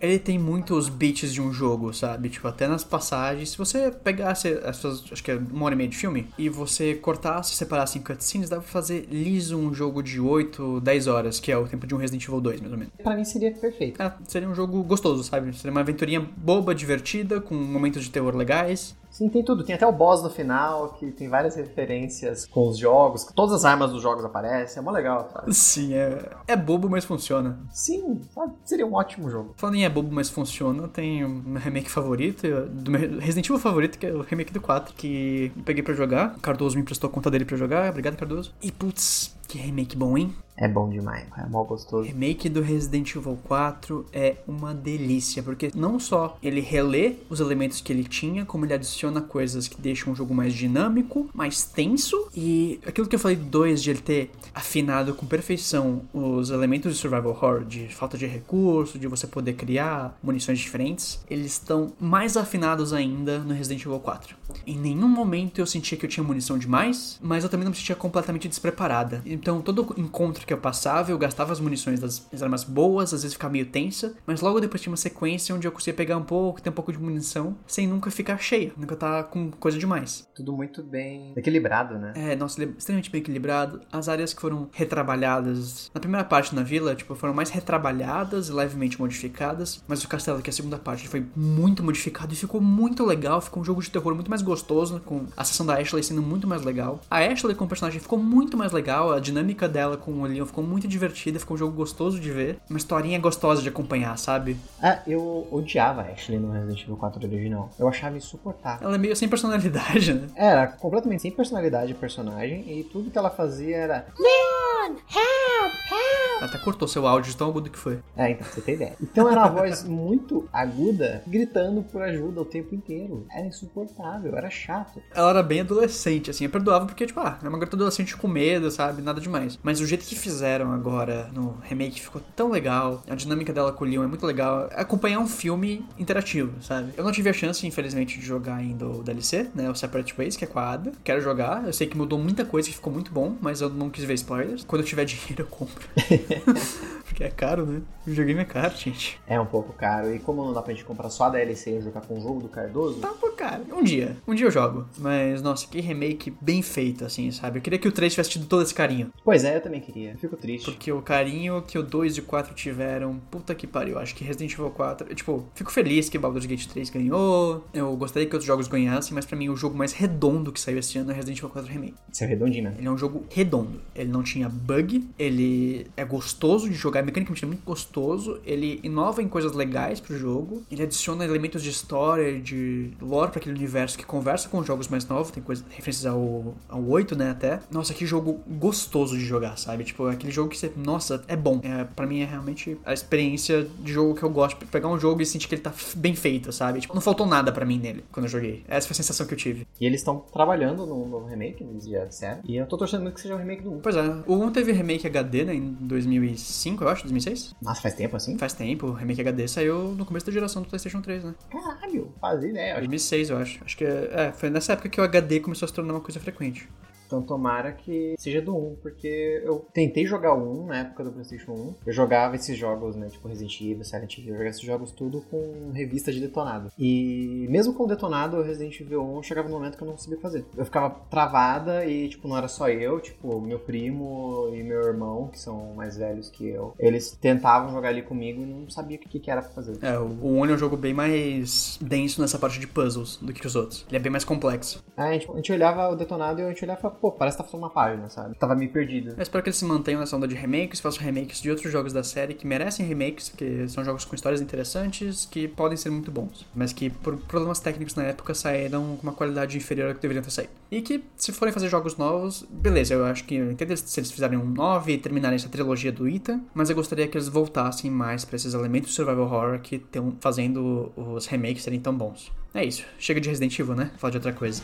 ele tem muitos beats de um jogo, sabe? Tipo, até nas passagens, se você pegasse essas, acho que é uma hora e meia de filme, e você cortasse, separasse em cutscenes, dá pra fazer liso um jogo de 8, 10 horas, que é o tempo de um Resident Evil 2, mais ou menos. Pra mim seria perfeito. É, seria um jogo gostoso, sabe? Seria uma aventurinha boba, divertida, com momentos de terror legais. Sim, tem tudo. Tem até o boss no final, que tem várias referências com os jogos. Todas as armas dos jogos aparecem. É mó legal, sabe? Sim, é, é bobo, mas funciona. Sim, sabe? Seria um ótimo jogo. Falando em é bobo, mas funciona, tem meu remake favorito, do meu Resident Evil favorito, que é o remake do 4, que eu peguei pra jogar. O Cardoso me emprestou a conta dele pra jogar. Obrigado, Cardoso. E, putz, Que remake bom, hein? É bom demais, é mó gostoso. Remake do Resident Evil 4 é uma delícia, porque não só ele relê os elementos que ele tinha, como ele adiciona coisas que deixam o jogo mais dinâmico, mais tenso, e aquilo que eu falei do 2 de ele ter afinado com perfeição os elementos de survival horror, de falta de recurso, de você poder criar munições diferentes, eles estão mais afinados ainda no Resident Evil 4. Em nenhum momento eu sentia que eu tinha munição demais, mas eu também não me sentia completamente despreparada. Então todo encontro que eu passava, eu gastava as munições das armas boas, às vezes ficava meio tensa, mas logo depois tinha uma sequência onde eu conseguia pegar um pouco, ter um pouco de munição, sem nunca ficar cheia, nunca tá com coisa demais. Tudo muito bem equilibrado, né? É, nossa, extremamente bem equilibrado. As áreas que foram retrabalhadas na primeira parte na vila, tipo, foram mais retrabalhadas e levemente modificadas, mas o castelo, que é a segunda parte, foi muito modificado e ficou muito legal, ficou um jogo de terror muito mais gostoso, com a sessão da Ashley sendo muito mais legal. A Ashley como personagem ficou muito mais legal, a dinâmica dela com o Leon ficou muito divertida, ficou um jogo gostoso de ver, uma historinha gostosa de acompanhar, sabe? Ah, eu odiava a Ashley no Resident Evil 4 original. Eu achava insuportável. Ela é meio sem personalidade, né? Era completamente sem personalidade de personagem e tudo que ela fazia era Leon, help, help. Ela até cortou seu áudio de tão agudo que foi. É, então você tem ideia. Então era uma voz muito aguda, gritando por ajuda o tempo inteiro. Era insuportável, era chato. Ela era bem adolescente, assim, eu perdoava porque, tipo, ah, é uma garota adolescente com medo, sabe? Nada demais. Mas o jeito que fizeram agora no remake ficou tão legal. A dinâmica dela com o Leon é muito legal. Acompanhar um filme interativo, sabe? Eu não tive a chance, infelizmente, de jogar ainda o DLC, né? O Separate Ways, que é com a Ada. Quero jogar. Eu sei que mudou muita coisa, que ficou muito bom, mas eu não quis ver spoilers. Quando eu tiver dinheiro, eu compro. Porque é caro, né? O videogame é caro, gente. É um pouco caro. E como não dá pra gente comprar só a DLC e jogar com o jogo do Cardoso? Tá um pouco caro. Um dia. Um dia eu jogo. Mas, nossa, que remake bem feito, assim, sabe? Eu queria que o 3 tivesse tido todo esse carinho. Pois é, eu também queria. Fico triste. Porque o carinho que o 2 e o 4 tiveram, puta que pariu. Acho que Resident Evil 4. Tipo, fico feliz que Baldur's Gate 3 ganhou. Eu gostaria que outros jogos ganhassem, mas pra mim o jogo mais redondo que saiu esse ano é Resident Evil 4 Remake. Isso é redondinho, né? Ele é um jogo redondo. Ele não tinha bug, ele é gostoso de jogar, mecanicamente é muito gostoso. Ele inova em coisas legais pro jogo. Ele adiciona elementos de história, de lore para aquele universo que conversa com os jogos mais novos. Tem coisas, referências ao, ao 8, né, até. Nossa, que jogo gostoso de jogar, sabe? Tipo, aquele jogo que você, nossa, é bom. É, para mim é realmente a experiência de jogo que eu gosto. Pegar um jogo e sentir que ele tá bem feito, sabe? Tipo, não faltou nada para mim nele quando eu joguei. Essa foi a sensação que eu tive. E eles estão trabalhando no novo remake, eles já disseram. E eu tô torcendo muito que seja o remake do 1. Pois é, o 1 teve remake HD, né, em 2005, eu acho, 2006? Nossa, faz tempo assim? Faz tempo, o remake HD saiu no começo da geração do PlayStation 3, né? Caralho, fazia ideia. 2006, eu acho. Acho que é, é, foi nessa época que o HD começou a se tornar uma coisa frequente. Então tomara que seja do 1, porque eu tentei jogar o 1 na época do PlayStation 1. Eu jogava esses jogos, né, tipo Resident Evil, Silent Hill, eu jogava esses jogos tudo com revista de detonado. E mesmo com detonado, o Resident Evil 1 chegava no momento que eu não sabia fazer. Eu ficava travada e, tipo, não era só eu, tipo, meu primo e meu irmão, que são mais velhos que eu, eles tentavam jogar ali comigo e não sabia o que, que era pra fazer. É, o 1 é um jogo bem mais denso nessa parte de puzzles do que os outros. Ele é bem mais complexo. É, a gente, a gente olhava o detonado e a gente olhava pô, parece que tá falando uma página, sabe? Tava meio perdido. Eu espero que eles se mantenham nessa onda de remakes, façam remakes de outros jogos da série que merecem remakes, porque são jogos com histórias interessantes, que podem ser muito bons, mas que por problemas técnicos na época saíram com uma qualidade inferior ao que deveriam ter saído. E que, se forem fazer jogos novos, beleza, eu acho que eu entendo se eles fizerem um 9 e terminarem essa trilogia do Ita, mas eu gostaria que eles voltassem mais para esses elementos survival horror que estão fazendo os remakes serem tão bons. É isso, chega de Resident Evil, né? Falar de outra coisa.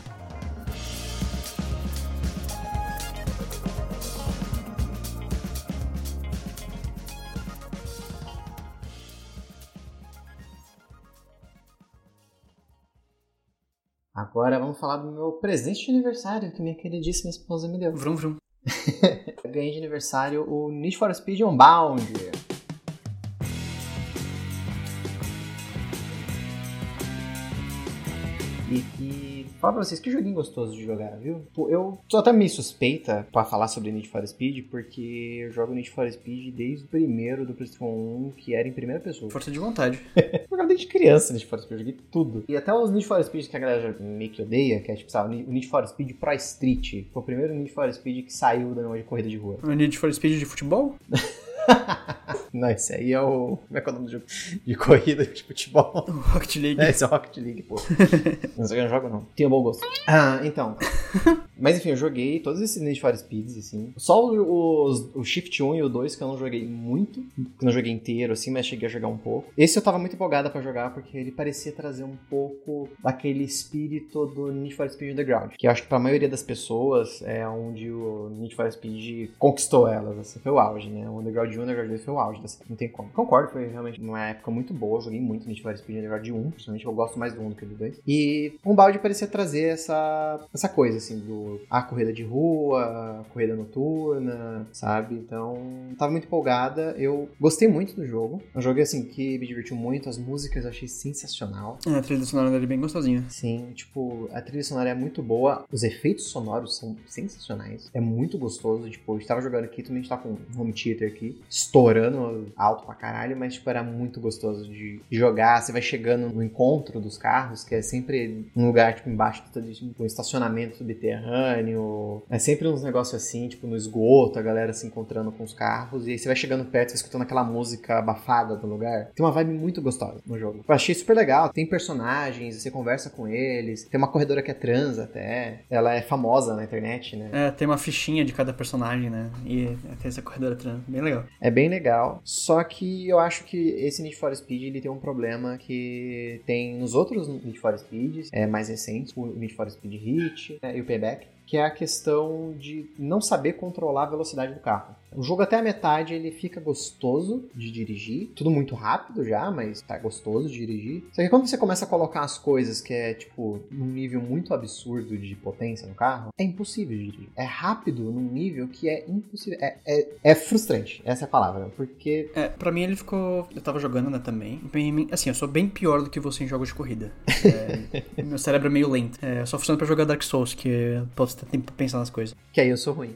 Agora vamos falar do meu presente de aniversário que minha queridíssima esposa me deu. Vrum, vrum. Ganhei de aniversário o Need for Speed Unbound. Fala pra vocês, que joguinho gostoso de jogar, viu? Eu sou até meio suspeita pra falar sobre Need for Speed, porque eu jogo Need for Speed desde o primeiro do PlayStation 1, que era em primeira pessoa. Força de vontade. eu jogava desde criança Need for Speed, eu joguei tudo. E até os Need for Speed que a galera meio que odeia, que é tipo, sabe, o Need for Speed Pro Street. Foi o primeiro Need for Speed que saiu da de corrida de rua. O Need for Speed de futebol? Não, esse aí é o. Como é que é o nome do jogo? De corrida de futebol. Rocket League. É, esse é o Rocket League, pô. Não sei, eu não jogo, não. Tinha bom gosto. Ah, então. Mas enfim, eu joguei todos esses Need for Speeds, assim. Só os, o Shift 1 e o 2 que eu não joguei muito. Que não joguei inteiro, assim, mas cheguei a jogar um pouco. Esse eu tava muito empolgada pra jogar, porque ele parecia trazer um pouco daquele espírito do Need for Speed Underground. Que eu acho que pra maioria das pessoas é onde o Need for Speed conquistou elas, assim. Foi o auge, né? O Underground 1 e o Underground 2 foi o auge dessa. Não tem como. Concordo, foi realmente uma época muito boa. Eu joguei muito Need for Speed Underground 1. Principalmente eu gosto mais do 1 do que do 2. E um balde parecia trazer essa, essa coisa, assim, do a corrida de rua, a corrida noturna, sabe? Então, tava muito empolgada. Eu gostei muito do jogo. Um jogo, assim, que me divertiu muito. As músicas eu achei sensacional. É, a trilha sonora dele é bem gostosinha. Sim, tipo, a trilha sonora é muito boa. Os efeitos sonoros são sensacionais. É muito gostoso. Tipo, eu estava jogando aqui, também está com um home theater aqui, estourando alto pra caralho, mas, tipo, era muito gostoso de jogar. Você vai chegando no encontro dos carros, que é sempre um lugar, tipo, embaixo de tipo, um estacionamento subterrâneo. É sempre uns negócios assim, tipo, no esgoto, a galera se encontrando com os carros. E aí você vai chegando perto, você escutando aquela música abafada do lugar. Tem uma vibe muito gostosa no jogo. Eu achei super legal. Tem personagens, você conversa com eles. Tem uma corredora que é trans até. Ela é famosa na internet, né? É, tem uma fichinha de cada personagem, né? E tem essa corredora trans. Bem legal. É bem legal. Só que eu acho que esse Need for Speed ele tem um problema que tem nos outros Need for Speeds é, mais recentes, o Need for Speed Hit né, e o Payback, que é a questão de não saber controlar a velocidade do carro. O jogo até a metade ele fica gostoso de dirigir, tudo muito rápido já, mas tá gostoso de dirigir. Só que quando você começa a colocar as coisas que é tipo num nível muito absurdo de potência no carro, é impossível de dirigir. É rápido num nível que é impossível. É, é, é frustrante, essa é a palavra, porque. É, pra mim ele ficou. Eu tava jogando, né, também. Assim, eu sou bem pior do que você em jogos de corrida. É, meu cérebro é meio lento. É, só funciona pra jogar Dark Souls, que posso ter tempo pra pensar nas coisas. Que aí eu sou ruim.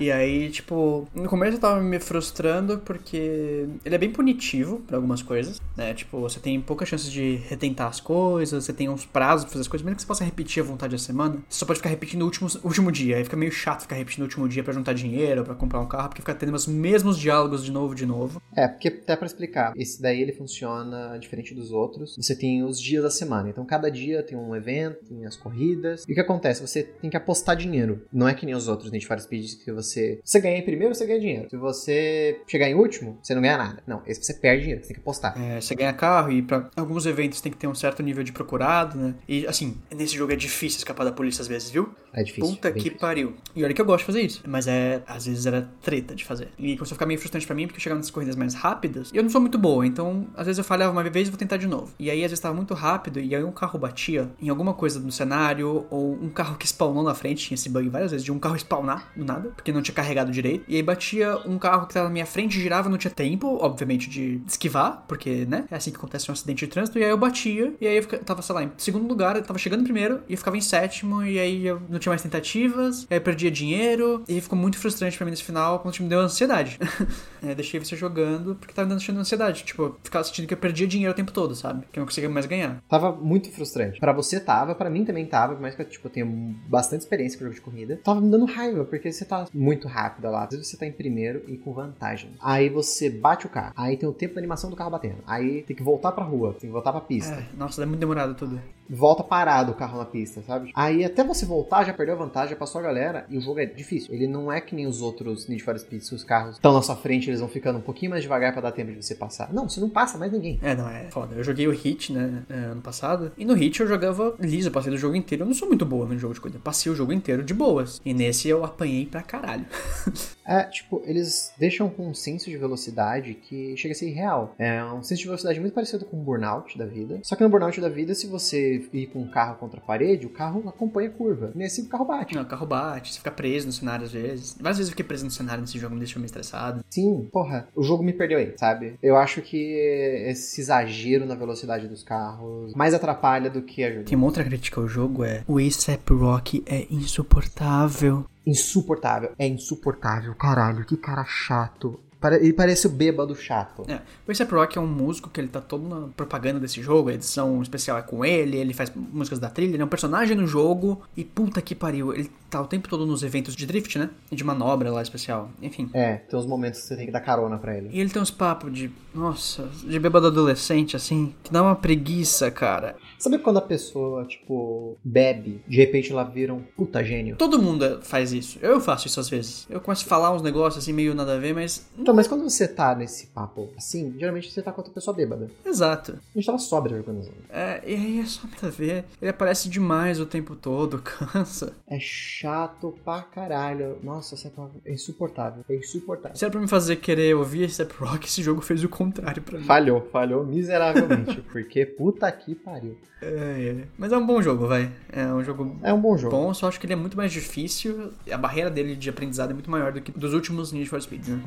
E aí, tipo, no começo eu tava me frustrando porque ele é bem punitivo para algumas coisas, né? Tipo, você tem poucas chances de retentar as coisas, você tem uns prazos pra fazer as coisas, mesmo que você possa repetir à vontade a semana, você só pode ficar repetindo o último, último dia. Aí fica meio chato ficar repetindo o último dia para juntar dinheiro, para comprar um carro, porque fica tendo os mesmos diálogos de novo, de novo. É, porque até para explicar, esse daí ele funciona diferente dos outros. Você tem os dias da semana, então cada dia tem um evento, tem as corridas. E o que acontece? Você tem que apostar dinheiro. Não é que nem os outros Need for Speed que você. Você ganha em primeiro, você ganha dinheiro. Se você chegar em último, você não ganha nada. Não, esse você perde dinheiro, você tem que apostar. É, você ganha carro e para alguns eventos tem que ter um certo nível de procurado, né? E assim, nesse jogo é difícil escapar da polícia às vezes, viu? É difícil. Puta que difícil. pariu. E olha que eu gosto de fazer isso. Mas é, às vezes era treta de fazer. E começou a ficar meio frustrante para mim, porque eu chegava nas corridas mais rápidas e eu não sou muito boa. Então, às vezes eu falhava uma vez e vou tentar de novo. E aí, às vezes tava muito rápido e aí um carro batia em alguma coisa no cenário, ou um carro que spawnou na frente, tinha esse bug várias vezes, de um carro spawnar do nada, porque não tinha carregado direito. E aí batia um carro que tava na minha frente, girava, não tinha tempo, obviamente, de esquivar, porque, né? É assim que acontece um acidente de trânsito. E aí eu batia, e aí eu tava, sei lá, em segundo lugar, eu tava chegando primeiro, e eu ficava em sétimo, e aí eu não tinha mais tentativas, aí eu perdia dinheiro, e ficou muito frustrante pra mim nesse final, quando me deu ansiedade. é, deixei você jogando, porque tava me dando ansiedade. Tipo, ficava sentindo que eu perdia dinheiro o tempo todo, sabe? Que eu não conseguia mais ganhar. Tava muito frustrante. Para você tava, para mim também tava, mas que tipo, eu tenho bastante experiência com jogo de corrida. Tava me dando raiva, porque você tá muito rápido lá. Às vezes você tá em primeiro e com vantagem. Aí você bate o carro. Aí tem o tempo da animação do carro batendo. Aí tem que voltar pra rua, tem que voltar pra pista. É, nossa, é muito demorado tudo. Volta parado o carro na pista, sabe? Aí até você voltar, já perdeu a vantagem, já passou a galera. E o jogo é difícil. Ele não é que nem os outros Need for Speed, se os carros estão na sua frente, eles vão ficando um pouquinho mais devagar para dar tempo de você passar. Não, você não passa mais ninguém. É, não, é foda. Eu joguei o Hit, né, ano passado. E no Hit eu jogava liso, passei do jogo inteiro. Eu não sou muito boa no jogo de corrida. Passei o jogo inteiro de boas. E nesse eu apanhei pra caralho. é, tipo, eles deixam com um senso de velocidade que chega a ser irreal. É um senso de velocidade muito parecido com o Burnout da vida. Só que no Burnout da vida, se você ir com um carro contra a parede, o carro acompanha a curva. Nesse, o carro bate. Não, o carro bate, você fica preso no cenário às vezes. Várias vezes eu fiquei preso no cenário nesse jogo, me deixou meio estressado. Sim, porra, o jogo me perdeu aí, sabe? Eu acho que esse exagero na velocidade dos carros mais atrapalha do que ajuda. Tem uma outra crítica ao jogo, é o ASAP Rock é insuportável. Insuportável, é insuportável, caralho, que cara chato. Ele parece o bêbado chato. É. O A$AP Rock é um músico que ele tá todo na propaganda desse jogo, a edição especial é com ele, ele faz músicas da trilha, ele é um personagem no jogo e puta que pariu, ele tá o tempo todo nos eventos de drift, né? E de manobra lá especial. Enfim. É, tem uns momentos que você tem que dar carona pra ele. E ele tem uns papos de. Nossa, de bêbado adolescente, assim, que dá uma preguiça, cara. Sabe quando a pessoa, tipo, bebe, de repente ela vira um puta gênio? Todo mundo faz isso. Eu faço isso às vezes. Eu começo a falar uns negócios assim, meio nada a ver, mas. Então, mas quando você tá nesse papo assim, geralmente você tá com outra pessoa bêbada. Exato. A gente tava sóbrio organizando. É, e aí é só nada a ver. Ele aparece demais o tempo todo, cansa. É chato pra caralho. Nossa, essa palavra é insuportável. É insuportável. Se era pra me fazer querer ouvir Step Rock, esse jogo fez o contrário pra mim. Falhou, falhou miseravelmente. porque puta que pariu. É, é. Mas é um bom jogo, vai. É um jogo É um bom jogo. bom, só acho que ele é muito mais difícil. A barreira dele de aprendizado é muito maior do que dos últimos Need for Speed, né?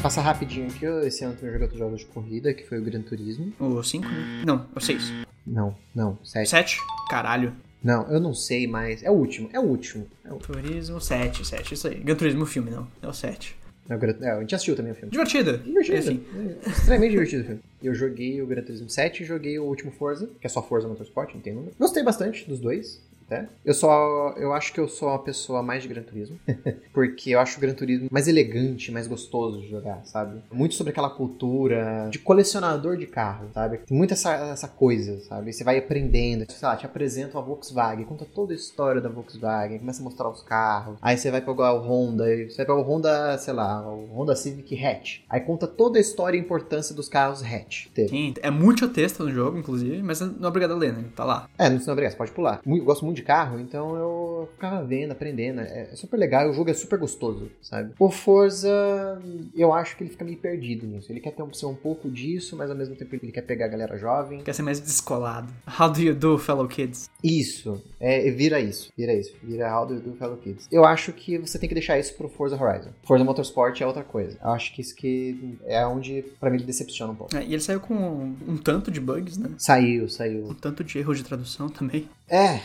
Passar rapidinho aqui, esse ano eu joguei outros jogos de corrida, que foi o Gran Turismo. O 5, né? Não, o 6. Não, não, sete. 7? Caralho. Não, eu não sei, mas é o último, é o último. É o, Turismo 7, 7, isso aí. Gran Turismo filme, não. É o 7. É é, a gente assistiu também o filme. Divertido. Divertido. Enfim. É, extremamente divertido o filme. Eu joguei o Gran Turismo 7 e joguei o último Forza, que é só Forza Motorsport, não tem número. Gostei bastante dos dois. Até. Eu só. Eu acho que eu sou uma pessoa mais de Gran Turismo. porque eu acho o Gran Turismo mais elegante, mais gostoso de jogar, sabe? Muito sobre aquela cultura de colecionador de carro, sabe? Tem muita essa, essa coisa, sabe? Você vai aprendendo. Sei lá, te apresenta a Volkswagen, conta toda a história da Volkswagen, começa a mostrar os carros. Aí você vai pegar o Honda, você vai pegar o Honda, sei lá, o Honda Civic Hatch. Aí conta toda a história e importância dos carros hatch. Teve. Sim, é muito texto no jogo, inclusive, mas não é obrigado a ler, né? Tá lá. É, não, não obrigado, você pode pular. Muito- gosto muito de carro, então eu ficava vendo, aprendendo. É, é super legal, o jogo é super gostoso, sabe? O Forza, eu acho que ele fica meio perdido nisso. Ele quer ter um, ser um pouco disso, mas ao mesmo tempo ele quer pegar a galera jovem. Quer ser mais descolado. How do you do, fellow kids? Isso, é, vira isso, vira isso, vira How do you do Fellow Kids. Eu acho que você tem que deixar isso pro Forza Horizon. Forza Motorsport é outra coisa. Eu acho que isso que é onde, pra mim, ele decepciona um pouco. É, e ele saiu com um, um tanto de bugs, né? Saiu, saiu. Um tanto de erros de tradução também. É,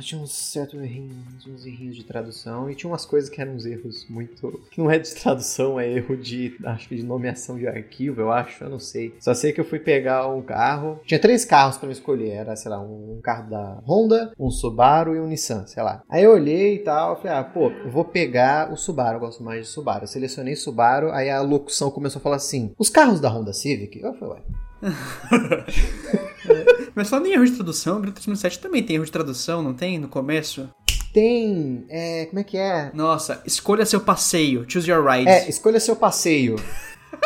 tinha uns certos errinhos, uns errinhos de tradução e tinha umas coisas que eram uns erros muito. que não é de tradução, é erro de. acho que de nomeação de arquivo, eu acho, eu não sei. Só sei que eu fui pegar um carro. Tinha três carros pra me escolher, era, sei lá, um carro da Honda, um Subaru e um Nissan, sei lá. Aí eu olhei e tal, eu falei, ah, pô, eu vou pegar o Subaru, eu gosto mais de Subaru. Eu selecionei Subaru, aí a locução começou a falar assim: os carros da Honda Civic? Eu falei, ué. Mas falando em erro de tradução, o Gran Turismo 7 também tem erro de tradução, não tem? No começo? Tem. É. Como é que é? Nossa, escolha seu passeio, choose your ride. É, escolha seu passeio.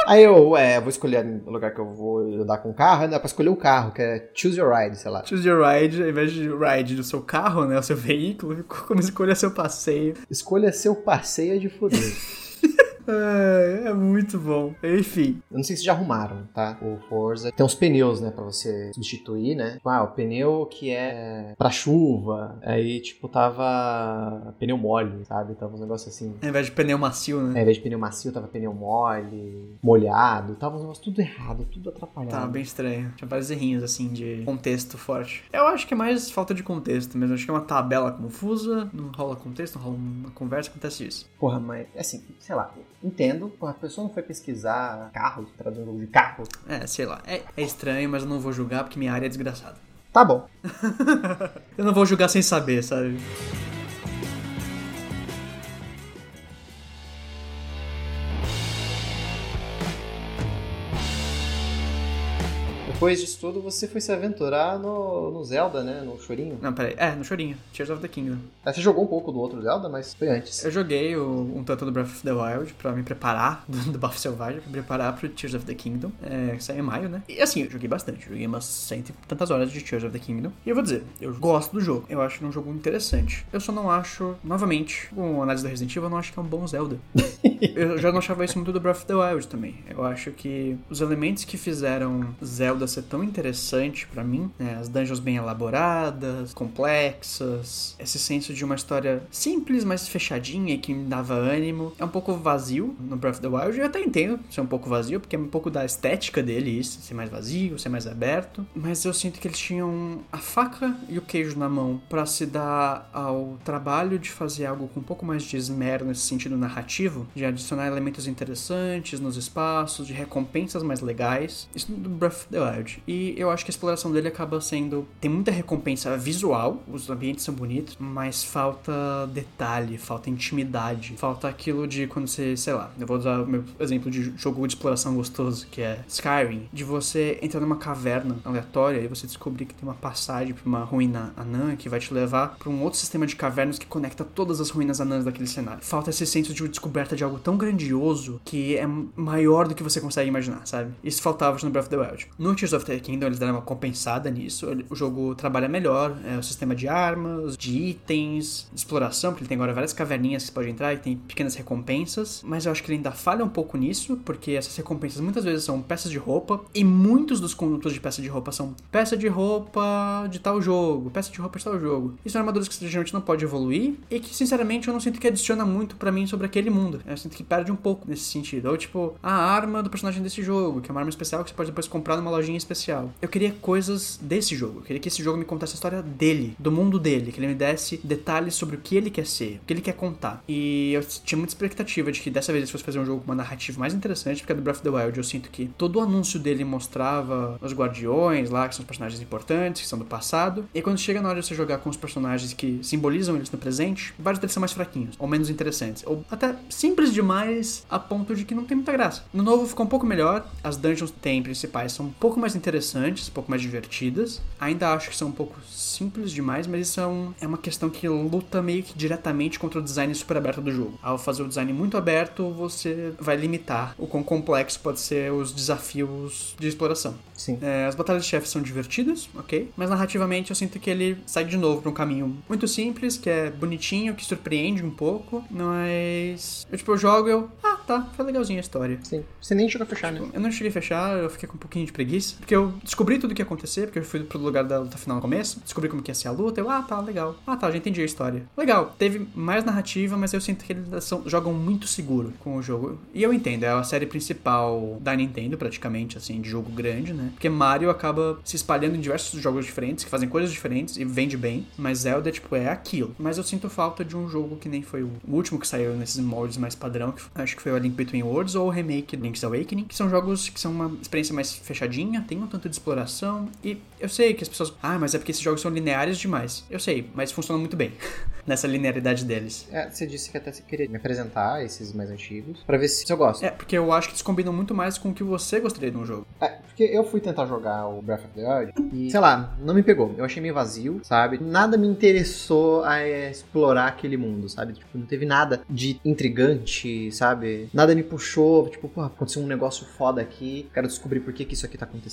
Aí eu, ué, vou escolher o lugar que eu vou andar com o carro, dá pra escolher o carro, que é choose your ride, sei lá. Choose your ride, ao invés de ride do seu carro, né, o seu veículo, ficou como escolha seu passeio. Escolha seu passeio é de foder. É, é muito bom. Enfim, Eu não sei se já arrumaram, tá? O Forza. Tem uns pneus, né, pra você substituir, né? Tipo, Ah, o pneu que é pra chuva. Aí, tipo, tava pneu mole, sabe? Tava uns negócios assim. ao invés de pneu macio, né? Ao invés de pneu macio, tava pneu mole, molhado. Tava uns negócios tudo errado, tudo atrapalhado. Tava bem estranho. Tinha vários errinhos, assim, de contexto forte. Eu acho que é mais falta de contexto mesmo. Acho que é uma tabela confusa, não rola contexto, não rola uma conversa, acontece isso. Porra, mas, assim, sei lá, entendo. A pessoa não foi pesquisar carro, traduzir jogo de carro. É, sei lá. É, é estranho, mas eu não vou julgar porque minha área é desgraçada. Tá bom. Eu não vou julgar sem saber, sabe? Depois disso tudo, você foi se aventurar no, no Zelda, né? No Chorinho. Não, peraí. É, no chorinho. Tears of the Kingdom. Ah, Você jogou um pouco do outro Zelda, mas foi antes. Eu joguei o, um tanto do Breath of the Wild pra me preparar, do, do Bafo Selvagem, pra me preparar pro Tears of the Kingdom, é, que sai em maio, né? E assim, eu joguei bastante, joguei umas cento e tantas horas de Tears of the Kingdom. E eu vou dizer, eu gosto do jogo, eu acho é um jogo interessante. Eu só não acho, novamente, com análise do Resident Evil, eu não acho que é um bom Zelda. eu já não achava isso muito do Breath of the Wild também. Eu acho que os elementos que fizeram Zelda ser tão interessante pra mim, né, as dungeons bem elaboradas, complexas, esse senso de uma história simples, mas fechadinha que me dava ânimo, é um pouco vazio no Breath of the Wild. Eu até entendo ser um pouco vazio, porque é um pouco da estética dele isso, ser mais vazio, ser mais aberto, mas eu sinto que eles tinham a faca e o queijo na mão pra se dar ao trabalho de fazer algo com um pouco mais de esmero nesse sentido narrativo, de adicionar elementos interessantes nos espaços, de recompensas mais legais. Isso do Breath of the Wild. E eu acho que a exploração dele acaba sendo. Tem muita recompensa visual, os ambientes são bonitos, mas falta detalhe, falta intimidade, falta aquilo de quando você, sei lá, eu vou usar o meu exemplo de jogo de exploração gostoso, que é Skyrim, de você entrar numa caverna aleatória e você descobrir que tem uma passagem pra uma ruína anã que vai te levar para um outro sistema de cavernas que conecta todas as ruínas anãs daquele cenário. Falta esse senso de descoberta de algo tão grandioso que é maior do que você consegue imaginar, sabe? Isso faltava no Breath of the Wild. No of the Kingdom eles deram uma compensada nisso. O jogo trabalha melhor, é, o sistema de armas, de itens, de exploração, porque ele tem agora várias caverninhas que você pode entrar e tem pequenas recompensas, mas eu acho que ele ainda falha um pouco nisso, porque essas recompensas muitas vezes são peças de roupa e muitos dos condutos de peça de roupa são peça de roupa de tal jogo, peça de roupa de tal jogo. Isso são armaduras que você geralmente não pode evoluir e que, sinceramente, eu não sinto que adiciona muito para mim sobre aquele mundo. Eu sinto que perde um pouco nesse sentido. Ou tipo, a arma do personagem desse jogo, que é uma arma especial que você pode depois comprar numa lojinha especial. Eu queria coisas desse jogo. Eu queria que esse jogo me contasse a história dele, do mundo dele, que ele me desse detalhes sobre o que ele quer ser, o que ele quer contar. E eu tinha muita expectativa de que dessa vez ele fosse fazer um jogo com uma narrativa mais interessante, porque do Breath of the Wild eu sinto que todo o anúncio dele mostrava os guardiões lá, que são os personagens importantes, que são do passado. E quando chega na hora de você jogar com os personagens que simbolizam eles no presente, vários deles são mais fraquinhos, ou menos interessantes, ou até simples demais a ponto de que não tem muita graça. No novo ficou um pouco melhor, as dungeons tem principais são um pouco mais interessantes, um pouco mais divertidas. Ainda acho que são um pouco simples demais, mas isso é, um, é uma questão que luta meio que diretamente contra o design super aberto do jogo. Ao fazer o design muito aberto, você vai limitar o quão complexo pode ser os desafios de exploração. Sim. É, as batalhas de chefes são divertidas, ok? Mas narrativamente eu sinto que ele sai de novo pra um caminho muito simples, que é bonitinho, que surpreende um pouco, mas. Eu, tipo, eu jogo e eu. Ah, tá, foi legalzinha a história. Sim. Você nem chegou a fechar, né? Eu não cheguei a fechar, eu fiquei com um pouquinho de preguiça. Porque eu descobri tudo o que ia acontecer, porque eu fui pro lugar da luta final no começo, descobri como que ia ser a luta, eu, ah, tá, legal. Ah, tá, já entendi a história. Legal, teve mais narrativa, mas eu sinto que eles são, jogam muito seguro com o jogo. E eu entendo, é a série principal da Nintendo, praticamente, assim, de jogo grande, né? Porque Mario acaba se espalhando em diversos jogos diferentes, que fazem coisas diferentes e vende bem, mas Zelda, tipo, é aquilo. Mas eu sinto falta de um jogo que nem foi o último que saiu nesses moldes mais padrão, que acho que foi o Link Between Worlds ou o remake Link's Awakening, que são jogos que são uma experiência mais fechadinha, tem um tanto de exploração, e eu sei que as pessoas, ah, mas é porque esses jogos são lineares demais. Eu sei, mas funcionam muito bem nessa linearidade deles. É, você disse que até você queria me apresentar esses mais antigos, pra ver se eu gosto. É, porque eu acho que eles combinam muito mais com o que você gostaria de um jogo. É, porque eu fui tentar jogar o Breath of the Wild e, sei lá, não me pegou. Eu achei meio vazio, sabe? Nada me interessou a explorar aquele mundo, sabe? Tipo, não teve nada de intrigante, sabe? Nada me puxou, tipo, pô, aconteceu um negócio foda aqui, quero descobrir por que, que isso aqui tá acontecendo,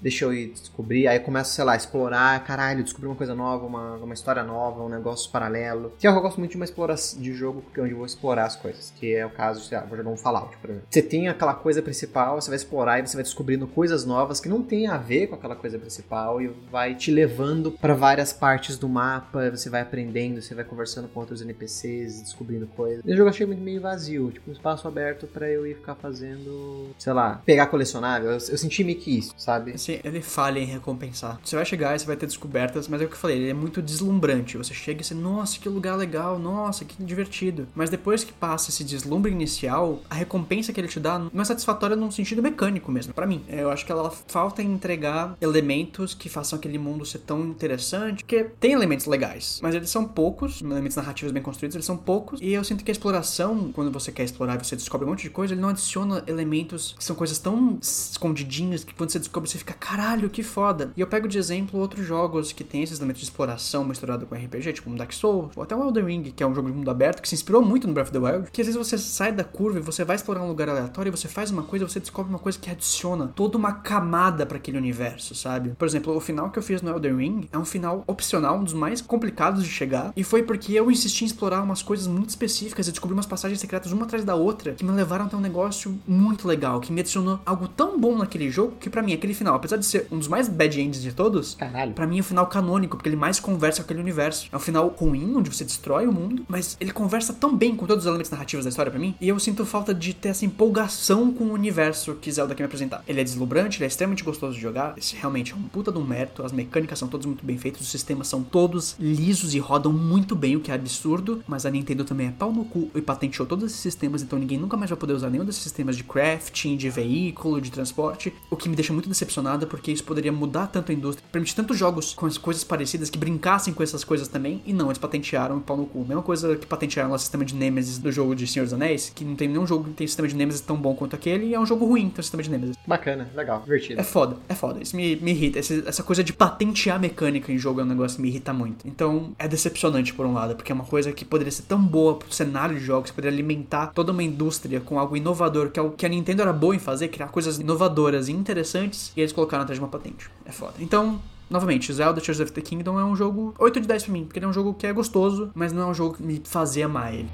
deixa eu ir descobrir. Aí eu começo, sei lá, a explorar, caralho, descobrir uma coisa nova, uma, uma história nova, um negócio paralelo. Que eu gosto muito de uma exploração de jogo porque é onde eu vou explorar as coisas, que é o caso, sei lá, vou jogar um Fallout, por exemplo. Você tem aquela coisa principal, você vai explorar e você vai descobrindo coisas novas que não tem a ver com aquela coisa principal e vai te levando para várias partes do mapa, você vai aprendendo, você vai conversando com outros NPCs, descobrindo coisas. E jogo achei muito meio vazio, tipo um espaço aberto para eu ir ficar fazendo, sei lá, pegar colecionável. Eu, eu senti meio que isso, sabe? Assim, ele falha em recompensar. Você vai chegar e você vai ter descobertas, mas é o que eu falei, ele é muito deslumbrante. Você chega e você, nossa, que lugar legal, nossa, que divertido. Mas depois que passa esse deslumbre inicial, a recompensa que ele te dá não é satisfatória num sentido mecânico mesmo, para mim. Eu acho que ela falta entregar elementos que façam aquele mundo ser tão interessante, porque tem elementos legais, mas eles são poucos, elementos narrativos bem construídos, eles são poucos, e eu sinto que a exploração, quando você quer explorar e você descobre um monte de coisa, ele não adiciona elementos que são coisas tão escondidinhas que quando você descobre você fica, caralho, que foda. E eu pego de exemplo outros jogos que tem esses elementos de exploração misturado com RPG, tipo um Dark Souls, ou até um Elden Ring, que é um jogo de mundo aberto, que se inspirou muito no Breath of the Wild, que às vezes você sai da curva e você vai explorar um lugar aleatório e você faz uma coisa, você descobre uma coisa que adiciona toda uma camada para aquele universo, sabe? Por exemplo, o final que eu fiz no Elden Ring é um final opcional, um dos mais complicados de chegar, e foi porque eu insisti em explorar umas coisas muito específicas e descobri umas passagens secretas uma atrás da outra que me levaram até um negócio muito legal, que me adicionou algo tão bom naquele jogo que para mim aquele final, apesar de ser um dos mais bad ends de todos, Caralho. para mim é o final canônico, porque ele mais conversa com aquele universo. É um final ruim, onde você destrói o mundo, mas ele conversa tão bem com todos os elementos narrativos da história para mim, e eu sinto falta de ter essa empolgação com o universo que Zelda quer me apresentar. Ele é deslumbrante, ele é extremamente gostoso de jogar, esse realmente é um puta de um mérito, as mecânicas são todas muito bem feitas, os sistemas são todos lisos e rodam muito bem, o que é absurdo, mas a Nintendo também é pau no cu e patenteou todos esses sistemas, então ninguém nunca mais vai poder usar nenhum desses sistemas de crafting, de veículo, de transporte, o que me deixa muito decepcionado porque isso poderia mudar tanto a indústria, permitir tantos jogos com as coisas parecidas que brincassem com essas coisas também, e não, eles patentearam o pau no cu. Mesma coisa que patentearam o sistema de Nemesis do jogo de Senhor dos Anéis, que não tem nenhum jogo que tem sistema de Nemesis tão bom quanto aquele, e é um jogo ruim ter um sistema de Nemesis. Bacana, legal, divertido. É foda, é foda. Isso me, me irrita. Essa, essa coisa de patentear mecânica em jogo é um negócio que me irrita muito. Então, é decepcionante por um lado, porque é uma coisa que poderia ser tão boa pro cenário de jogos, poderia alimentar toda uma indústria com algo inovador, que é o que a Nintendo era boa em fazer, criar coisas inovadoras e interessantes, e eles colocaram atrás de uma patente. É foda. Então, Novamente, Zelda Tears of the Kingdom é um jogo 8 de 10 pra mim, porque ele é um jogo que é gostoso, mas não é um jogo que me fazia amar ele.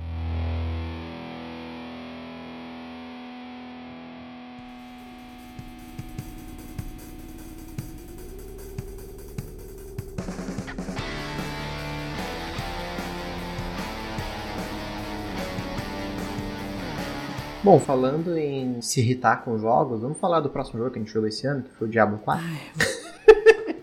Bom, falando em se irritar com jogos, vamos falar do próximo jogo que a gente jogou esse ano, que foi o Diablo 4.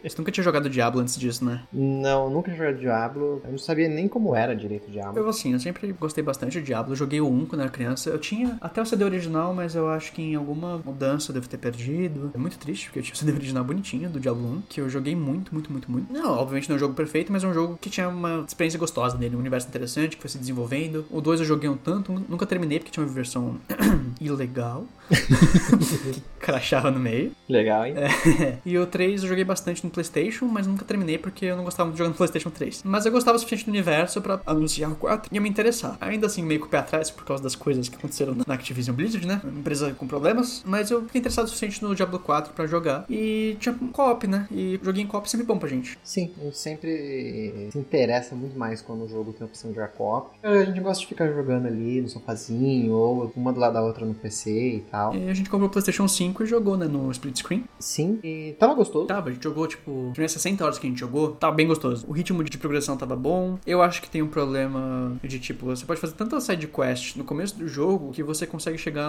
Você nunca tinha jogado Diablo antes disso, né? Não, nunca tinha jogado Diablo. Eu não sabia nem como era direito Diablo. Eu assim, eu sempre gostei bastante de Diablo. Eu joguei o 1 quando era criança. Eu tinha até o CD original, mas eu acho que em alguma mudança eu devo ter perdido. É muito triste, porque eu tinha o CD original bonitinho do Diablo 1, que eu joguei muito, muito, muito, muito. Não, obviamente não é um jogo perfeito, mas é um jogo que tinha uma experiência gostosa nele, um universo interessante que foi se desenvolvendo. O 2 eu joguei um tanto, nunca terminei porque tinha uma versão ilegal. que crachava no meio. Legal, hein? É. E o 3 eu joguei bastante no PlayStation, mas nunca terminei porque eu não gostava muito de jogar no PlayStation 3. Mas eu gostava o suficiente do universo para anunciar o 4 e eu me interessar. Ainda assim, meio com o pé atrás por causa das coisas que aconteceram na Activision Blizzard, né? Uma empresa com problemas. Mas eu fiquei interessado o suficiente no Diablo 4 para jogar. E tinha um co-op, né? E joguei em co-op sempre bom pra gente. Sim, a gente sempre se interessa muito mais quando o jogo tem a opção de jogar co-op. A gente gosta de ficar jogando ali no sofazinho ou uma do lado da outra no PC e tal. E a gente comprou o PlayStation 5 e jogou, né? No split screen. Sim, e tava gostoso. Tava, a gente jogou, tipo, primeiras 60 horas que a gente jogou, tava bem gostoso. O ritmo de progressão tava bom. Eu acho que tem um problema de, tipo, você pode fazer tanta side quest no começo do jogo que você consegue chegar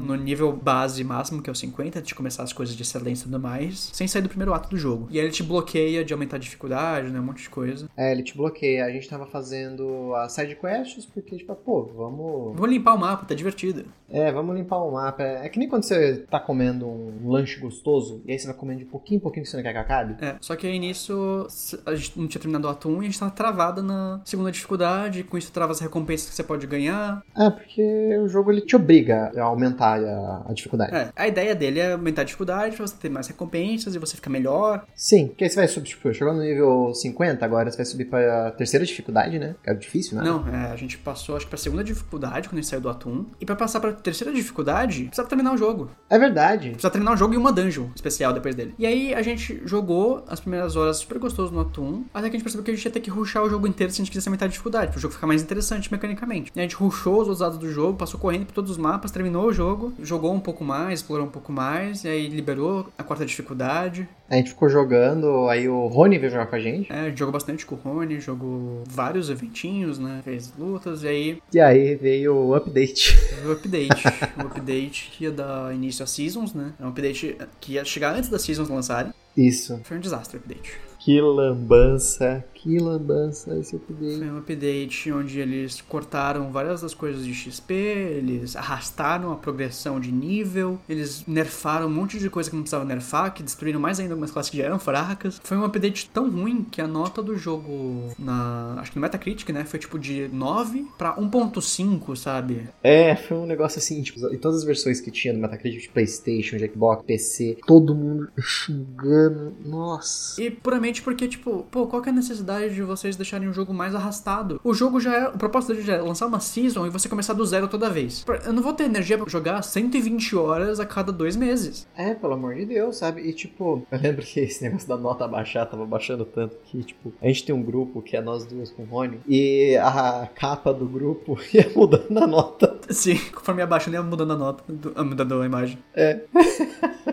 no nível base máximo, que é o 50, de começar as coisas de excelência e tudo mais, sem sair do primeiro ato do jogo. E aí ele te bloqueia de aumentar a dificuldade, né? Um monte de coisa. É, ele te bloqueia. A gente tava fazendo as side quests porque, tipo, pô, vamos. Vamos limpar o mapa, tá divertido. É, vamos limpar o mapa. É, é que nem quando você tá comendo um lanche gostoso e aí você vai comendo de pouquinho em pouquinho que você não quer que acabe. É, só que aí nisso a gente não tinha terminado o ato 1 e a gente tava travada na segunda dificuldade, com isso trava as recompensas que você pode ganhar. É, porque o jogo ele te obriga a aumentar a, a dificuldade. É, a ideia dele é aumentar a dificuldade pra você ter mais recompensas e você ficar melhor. Sim, porque aí você vai subir, tipo, chegou no nível 50, agora você vai subir pra terceira dificuldade, né? Que é difícil, né? Não, é, a gente passou, acho que pra segunda dificuldade quando a gente saiu do ato 1. E pra passar pra terceira dificuldade, precisa terminar o jogo. É verdade. Precisa terminar o jogo e uma dungeon especial depois dele. E aí a gente jogou as primeiras horas super gostoso no ato 1, até que a gente percebeu que a gente ia ter que rushar o jogo inteiro se a gente quisesse aumentar a dificuldade, para o jogo ficar mais interessante mecanicamente. E a gente rushou os outros lados do jogo, passou correndo por todos os mapas, terminou o jogo, jogou um pouco mais, explorou um pouco mais, e aí liberou a quarta dificuldade. A gente ficou jogando, aí o Rony veio jogar com a gente. É, a gente jogou bastante com o Rony, jogou vários eventinhos, né? Fez lutas, e aí. E aí veio o update. O update. o update que ia dar início a Seasons, né? É um update que ia chegar antes das Seasons lançarem. Isso. Foi um desastre o update. Que lambança, que lambança esse update. Foi um update onde eles cortaram várias das coisas de XP, eles arrastaram a progressão de nível, eles nerfaram um monte de coisa que não precisava nerfar, que destruíram mais ainda algumas classes que já eram fracas. Foi um update tão ruim que a nota do jogo na. Acho que no Metacritic, né? Foi tipo de 9 pra 1.5, sabe? É, foi um negócio assim, tipo, em todas as versões que tinha no Metacritic de Playstation, de Xbox, PC, todo mundo xingando. Nossa. E puramente porque, tipo, pô, qual que é a necessidade de vocês deixarem o jogo mais arrastado? O jogo já é. O propósito dele já é lançar uma season e você começar do zero toda vez. Eu não vou ter energia pra jogar 120 horas a cada dois meses. É, pelo amor de Deus, sabe? E tipo, eu lembro que esse negócio da nota baixar tava baixando tanto que, tipo, a gente tem um grupo que é nós duas com o Rony e a capa do grupo ia mudando a nota. Sim, conforme ia baixando ia mudando a nota, mudando a imagem. É.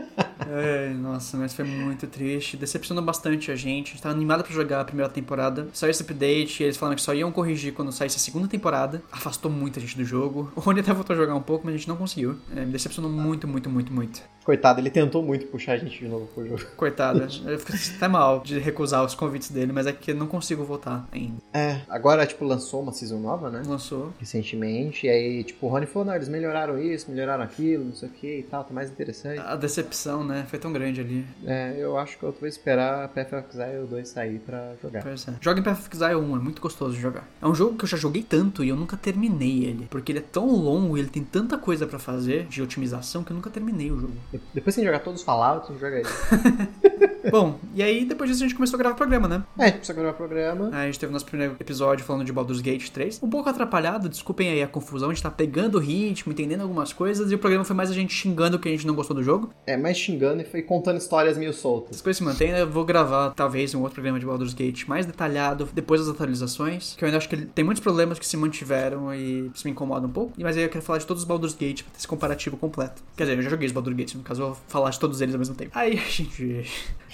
É, nossa, mas foi muito triste. Decepcionou bastante a gente. A gente tava animado pra jogar a primeira temporada. Saiu esse update, eles falaram que só iam corrigir quando saísse a segunda temporada. Afastou muita gente do jogo. O Rony até voltou a jogar um pouco, mas a gente não conseguiu. É, me decepcionou muito, muito, muito, muito. Coitado, ele tentou muito puxar a gente de novo pro jogo. Coitado, eu fico até mal de recusar os convites dele, mas é que eu não consigo votar ainda. É, agora, tipo, lançou uma season nova, né? Lançou. Recentemente, e aí, tipo, o Rony falou, não, eles melhoraram isso, melhoraram aquilo, não sei o que e tal, tá mais interessante. A decepção, né, foi tão grande ali. É, eu acho que eu vou esperar Path of Exile 2 sair pra jogar. Pois é. Joga em Path of Exile 1, é muito gostoso de jogar. É um jogo que eu já joguei tanto e eu nunca terminei ele, porque ele é tão longo e ele tem tanta coisa pra fazer de otimização que eu nunca terminei o jogo. De- Depois sem jogar todos os Fallout, joga ele. Bom, e aí depois disso a gente começou a gravar o programa, né? É, a gente precisa gravar o programa. Aí a gente teve o nosso primeiro episódio falando de Baldur's Gate 3. Um pouco atrapalhado, desculpem aí a confusão, a gente tá pegando o ritmo, entendendo algumas coisas, e o programa foi mais a gente xingando que a gente não gostou do jogo. É, mais xingando e foi contando histórias meio soltas. As coisas se mantêm, né? Eu vou gravar talvez um outro programa de Baldur's Gate mais detalhado depois das atualizações, que eu ainda acho que tem muitos problemas que se mantiveram e isso me incomoda um pouco. Mas aí eu quero falar de todos os Baldur's Gate pra ter esse comparativo completo. Quer dizer, eu já joguei os Baldur's Gate, no caso eu vou falar de todos eles ao mesmo tempo. Aí a gente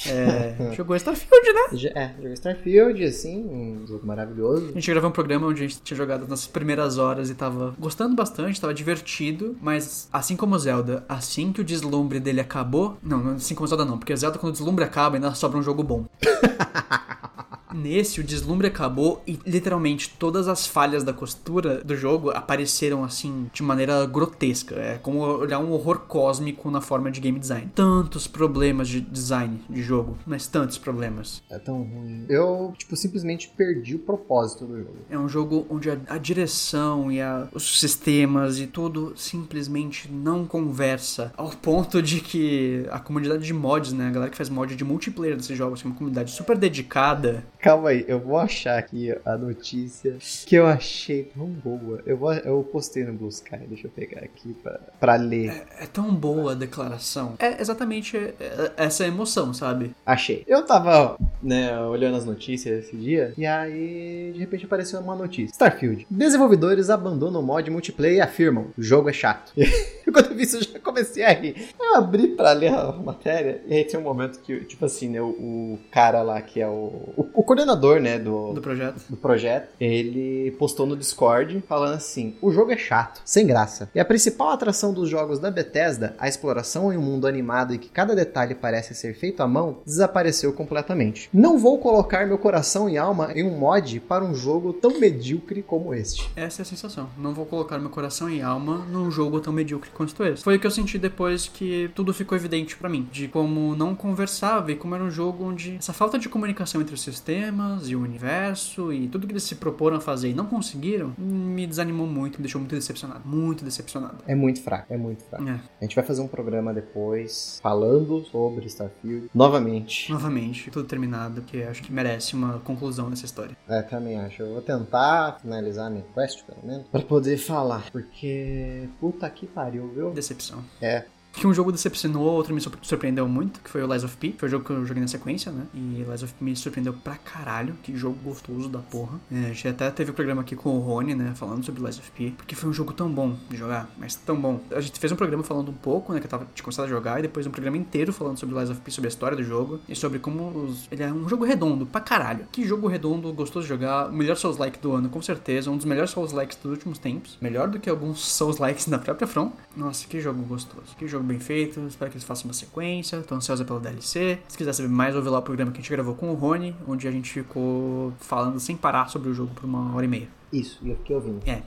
é, jogou Starfield, né? É, joguei Starfield, assim, um jogo maravilhoso. A gente gravou um programa onde a gente tinha jogado nas primeiras horas e tava gostando bastante, tava divertido, mas assim como o Zelda, assim que o deslumbre dele acabou. Não, assim como o Zelda não, porque o Zelda quando o deslumbre acaba ainda sobra um jogo bom. Nesse, o deslumbre acabou e literalmente todas as falhas da costura do jogo apareceram assim de maneira grotesca. É como olhar um horror cósmico na forma de game design. Tantos problemas de design de jogo, mas tantos problemas. É tão ruim. Eu, tipo, simplesmente perdi o propósito do jogo. É um jogo onde a, a direção e a- os sistemas e tudo simplesmente não conversa. Ao ponto de que a comunidade de mods, né? A galera que faz mod de multiplayer desses jogos, que é uma comunidade super dedicada. Calma aí, eu vou achar aqui a notícia que eu achei tão boa. Eu, vou, eu postei no Blue Sky, deixa eu pegar aqui pra, pra ler. É tão boa a declaração. É exatamente é, essa emoção, sabe? Achei. Eu tava, né, olhando as notícias esse dia, e aí, de repente, apareceu uma notícia. Starfield. Desenvolvedores abandonam o mod multiplayer e afirmam, o jogo é chato. Quando eu vi isso, eu já comecei a rir. Eu abri pra ler a matéria, e aí tem um momento que, tipo assim, né, o, o cara lá que é o, o coordenador, né, do, Do projeto. do projeto, ele postou no Discord falando assim: o jogo é chato, sem graça. E a principal atração dos jogos da Bethesda, a exploração em um mundo animado e que cada detalhe parece ser feito à mão, desapareceu completamente. Não vou colocar meu coração e alma em um mod para um jogo tão medíocre como este. Essa é a sensação. Não vou colocar meu coração e alma num jogo tão medíocre quanto esse. Foi o que eu senti depois que tudo ficou evidente pra mim. De como não conversava e como era um jogo onde essa falta de comunicação entre os sistemas e o universo e tudo que eles se proporam a fazer e não conseguiram, me desanimou muito, me deixou muito decepcionado. Muito decepcionado. É muito fraco, é muito fraco. É, A gente vai fazer um programa depois falando sobre Starfield novamente. novamente, tudo terminado, que acho que merece uma conclusão nessa história. É, também acho. Eu vou tentar finalizar minha quest, pelo menos, pra poder falar. Porque, puta que pariu, viu? Decepção. É, Que um jogo decepcionou, outro me surpre- surpreendeu muito, que foi o Lies of P. Foi o jogo que eu joguei na sequência, né? E Lies of P me surpreendeu pra caralho. Que jogo gostoso da porra. É, a gente até teve um programa aqui com o Rony, né? Falando sobre Lies of P. Porque foi um jogo tão bom de jogar, mas tão bom. A gente fez um programa falando um pouco, né? Que eu tava tinha começado a jogar. E depois um programa inteiro falando sobre Lies of P, sobre a história do jogo. E sobre como os- ele é um jogo redondo, pra caralho. Que jogo redondo, gostoso de jogar. O melhor Souls-like do ano, com certeza. Um dos melhores Souls-likes dos últimos tempos. Melhor do que alguns Souls-likes da própria From. Nossa, que jogo gostoso. Que jogo bem feito. Espero que eles façam uma sequência. Tô ansiosa pela DLC. Se quiser saber mais, ouve lá o programa que a gente gravou com o Rony, onde a gente ficou falando sem parar sobre o jogo por uma hora e meia. isso. E eu fiquei ouvindo. É.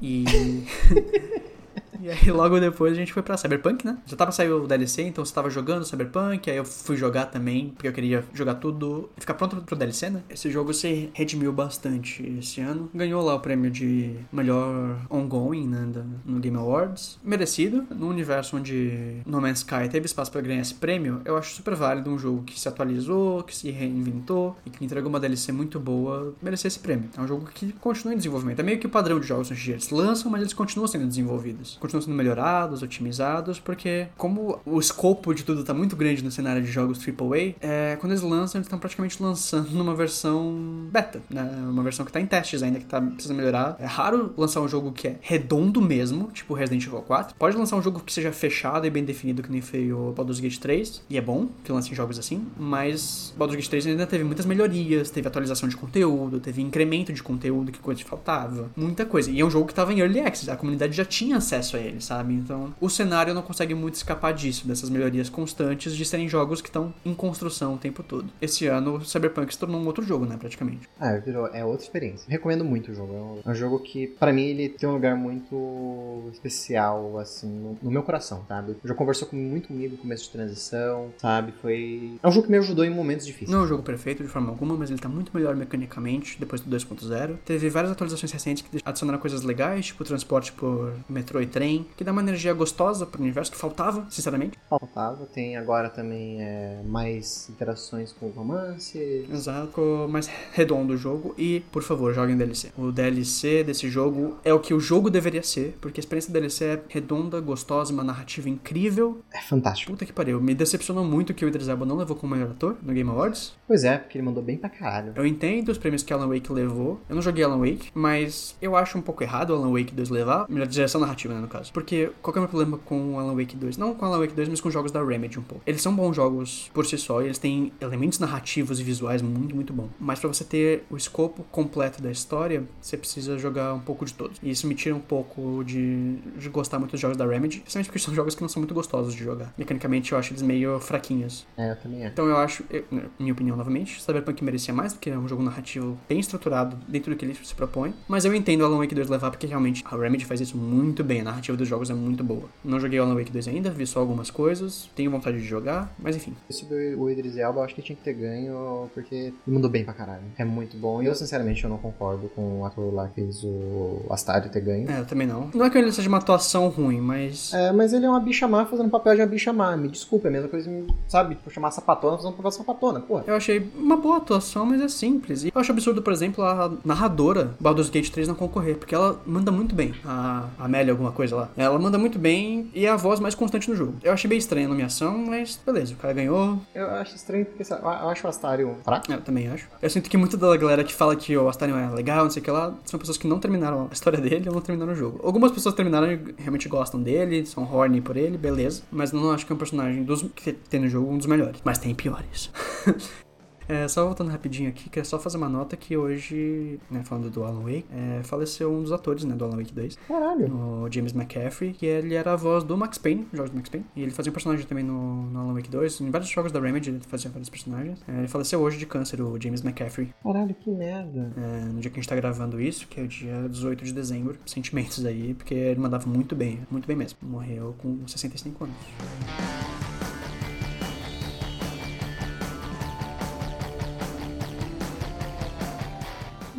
E. E aí logo depois a gente foi pra Cyberpunk, né? Já tava saindo o DLC, então você tava jogando Cyberpunk, aí eu fui jogar também, porque eu queria jogar tudo e ficar pronto pro DLC, né? Esse jogo se redimiu bastante esse ano. Ganhou lá o prêmio de melhor ongoing, né? No Game Awards. Merecido. No universo onde No Man's Sky teve espaço pra ganhar esse prêmio, eu acho super válido um jogo que se atualizou, que se reinventou e que entregou uma DLC muito boa, merecer esse prêmio. É um jogo que continua em desenvolvimento. É meio que o padrão de jogos hoje. Eles lançam, mas eles continuam sendo desenvolvidos. Continuam sendo melhorados, otimizados, porque como o escopo de tudo tá muito grande no cenário de jogos AAA, é, quando eles lançam, eles estão praticamente lançando numa versão beta, né? Uma versão que tá em testes ainda, que tá precisa melhorar. É raro lançar um jogo que é redondo mesmo, tipo Resident Evil 4. Pode lançar um jogo que seja fechado e bem definido, que nem foi o Baldur's Gate 3, e é bom que lance jogos assim, mas Baldur's Gate 3 ainda teve muitas melhorias, teve atualização de conteúdo, teve incremento de conteúdo que coisa faltava, muita coisa. E é um jogo que tava em Early Access, a comunidade já tinha acesso a a ele, sabe? Então, o cenário não consegue muito escapar disso, dessas melhorias constantes de serem jogos que estão em construção o tempo todo. Esse ano, o Cyberpunk se tornou um outro jogo, né, praticamente. Ah, virou, é outra experiência. Recomendo muito o jogo. É um, é um jogo que, para mim, ele tem um lugar muito especial, assim, no, no, meu coração, sabe? Já conversou com, muito comigo no começo de transição, sabe? Foi. É um jogo que me ajudou em momentos difíceis. Não é um jogo perfeito de forma alguma, mas ele tá muito melhor mecanicamente depois do 2.0. Teve várias atualizações recentes que adicionaram coisas legais, tipo transporte por metrô e trem, que dá uma energia gostosa pro universo que faltava, sinceramente. Faltava. Tem agora também é, mais interações com romance. Exato, mais redondo o jogo. E, por favor, joguem DLC. O DLC desse jogo é o que o jogo deveria ser, porque a experiência do DLC é redonda, gostosa, uma narrativa incrível. É fantástico. Puta que pariu. Me decepcionou muito que o Idris Elba não levou como melhor ator no Game Awards. Pois é, porque ele mandou bem pra caralho. Eu entendo os prêmios que Alan Wake levou. Eu não joguei Alan Wake, mas eu acho um pouco errado o Alan Wake 2 levar. Melhor direção narrativa, né, no caso. Porque qual é o meu problema com o Alan Wake 2? Não com o Alan Wake 2, mas com jogos da Remedy um pouco. Eles são bons jogos por si só, e eles têm elementos narrativos e visuais muito, muito bom. Mas para você ter o escopo completo da história, você precisa jogar um pouco de todos. E isso me tira um pouco de, de gostar muito dos jogos da Remedy, principalmente porque são jogos que não são muito gostosos de jogar. Mecanicamente eu acho eles meio fraquinhos. É, eu também é. Então eu acho, eu, minha opinião novamente, Cyberpunk merecia mais, porque é um jogo narrativo bem estruturado dentro do que ele se propõe. Mas eu entendo Alan Wake 2 levar, porque realmente a Remedy faz isso muito bem, a narrativa dos jogos é muito boa. Não joguei Alan Wake 2 ainda, vi só algumas coisas, tenho vontade de jogar, mas enfim. Sobre o Idris Elba, eu acho que tinha que ter ganho, porque mandou bem pra caralho. É muito bom. E eu, sinceramente, eu não concordo com o ator lá que fez o Astário ter ganho. É, eu também não. Não é que ele seja uma atuação ruim, mas. É, mas ele é uma bicha má fazendo papel de uma bicha má. Me desculpa, é a mesma coisa, sabe? Por chamar sapatona fazendo papel de sapatona, porra. Eu achei uma boa atuação, mas é simples. E eu acho absurdo, por exemplo, a narradora Baldur's Gate 3 não concorrer, porque ela manda muito bem. A Amélia, alguma coisa lá. Ela manda muito bem e é a voz mais constante no jogo. Eu achei bem estranha a nomeação, mas beleza, o cara ganhou. Eu acho estranho porque eu acho o Astarion fraco. Eu também acho. Eu sinto que muita da galera que fala que o Astarion é legal, não sei o que lá, são pessoas que não terminaram a história dele ou não terminaram o jogo. Algumas pessoas terminaram e realmente gostam dele, são horny por ele, beleza. Mas não acho que é um personagem dos que tem no jogo um dos melhores. Mas tem piores. É, só voltando rapidinho aqui, queria só fazer uma nota que hoje, né, falando do Alan Wake, é, faleceu um dos atores, né, do Alan Wake 2. Caralho. O James McCaffrey, que ele era a voz do Max Payne, jogos do Max Payne. E ele fazia um personagem também no, no Alan Wake 2. Em vários jogos da Remedy ele fazia vários personagens. É, ele faleceu hoje de câncer, o James McCaffrey. Caralho, que merda. É, no dia que a gente tá gravando isso, que é o dia 18 de dezembro. Sentimentos aí, porque ele mandava muito bem, muito bem mesmo. Morreu com 65 anos.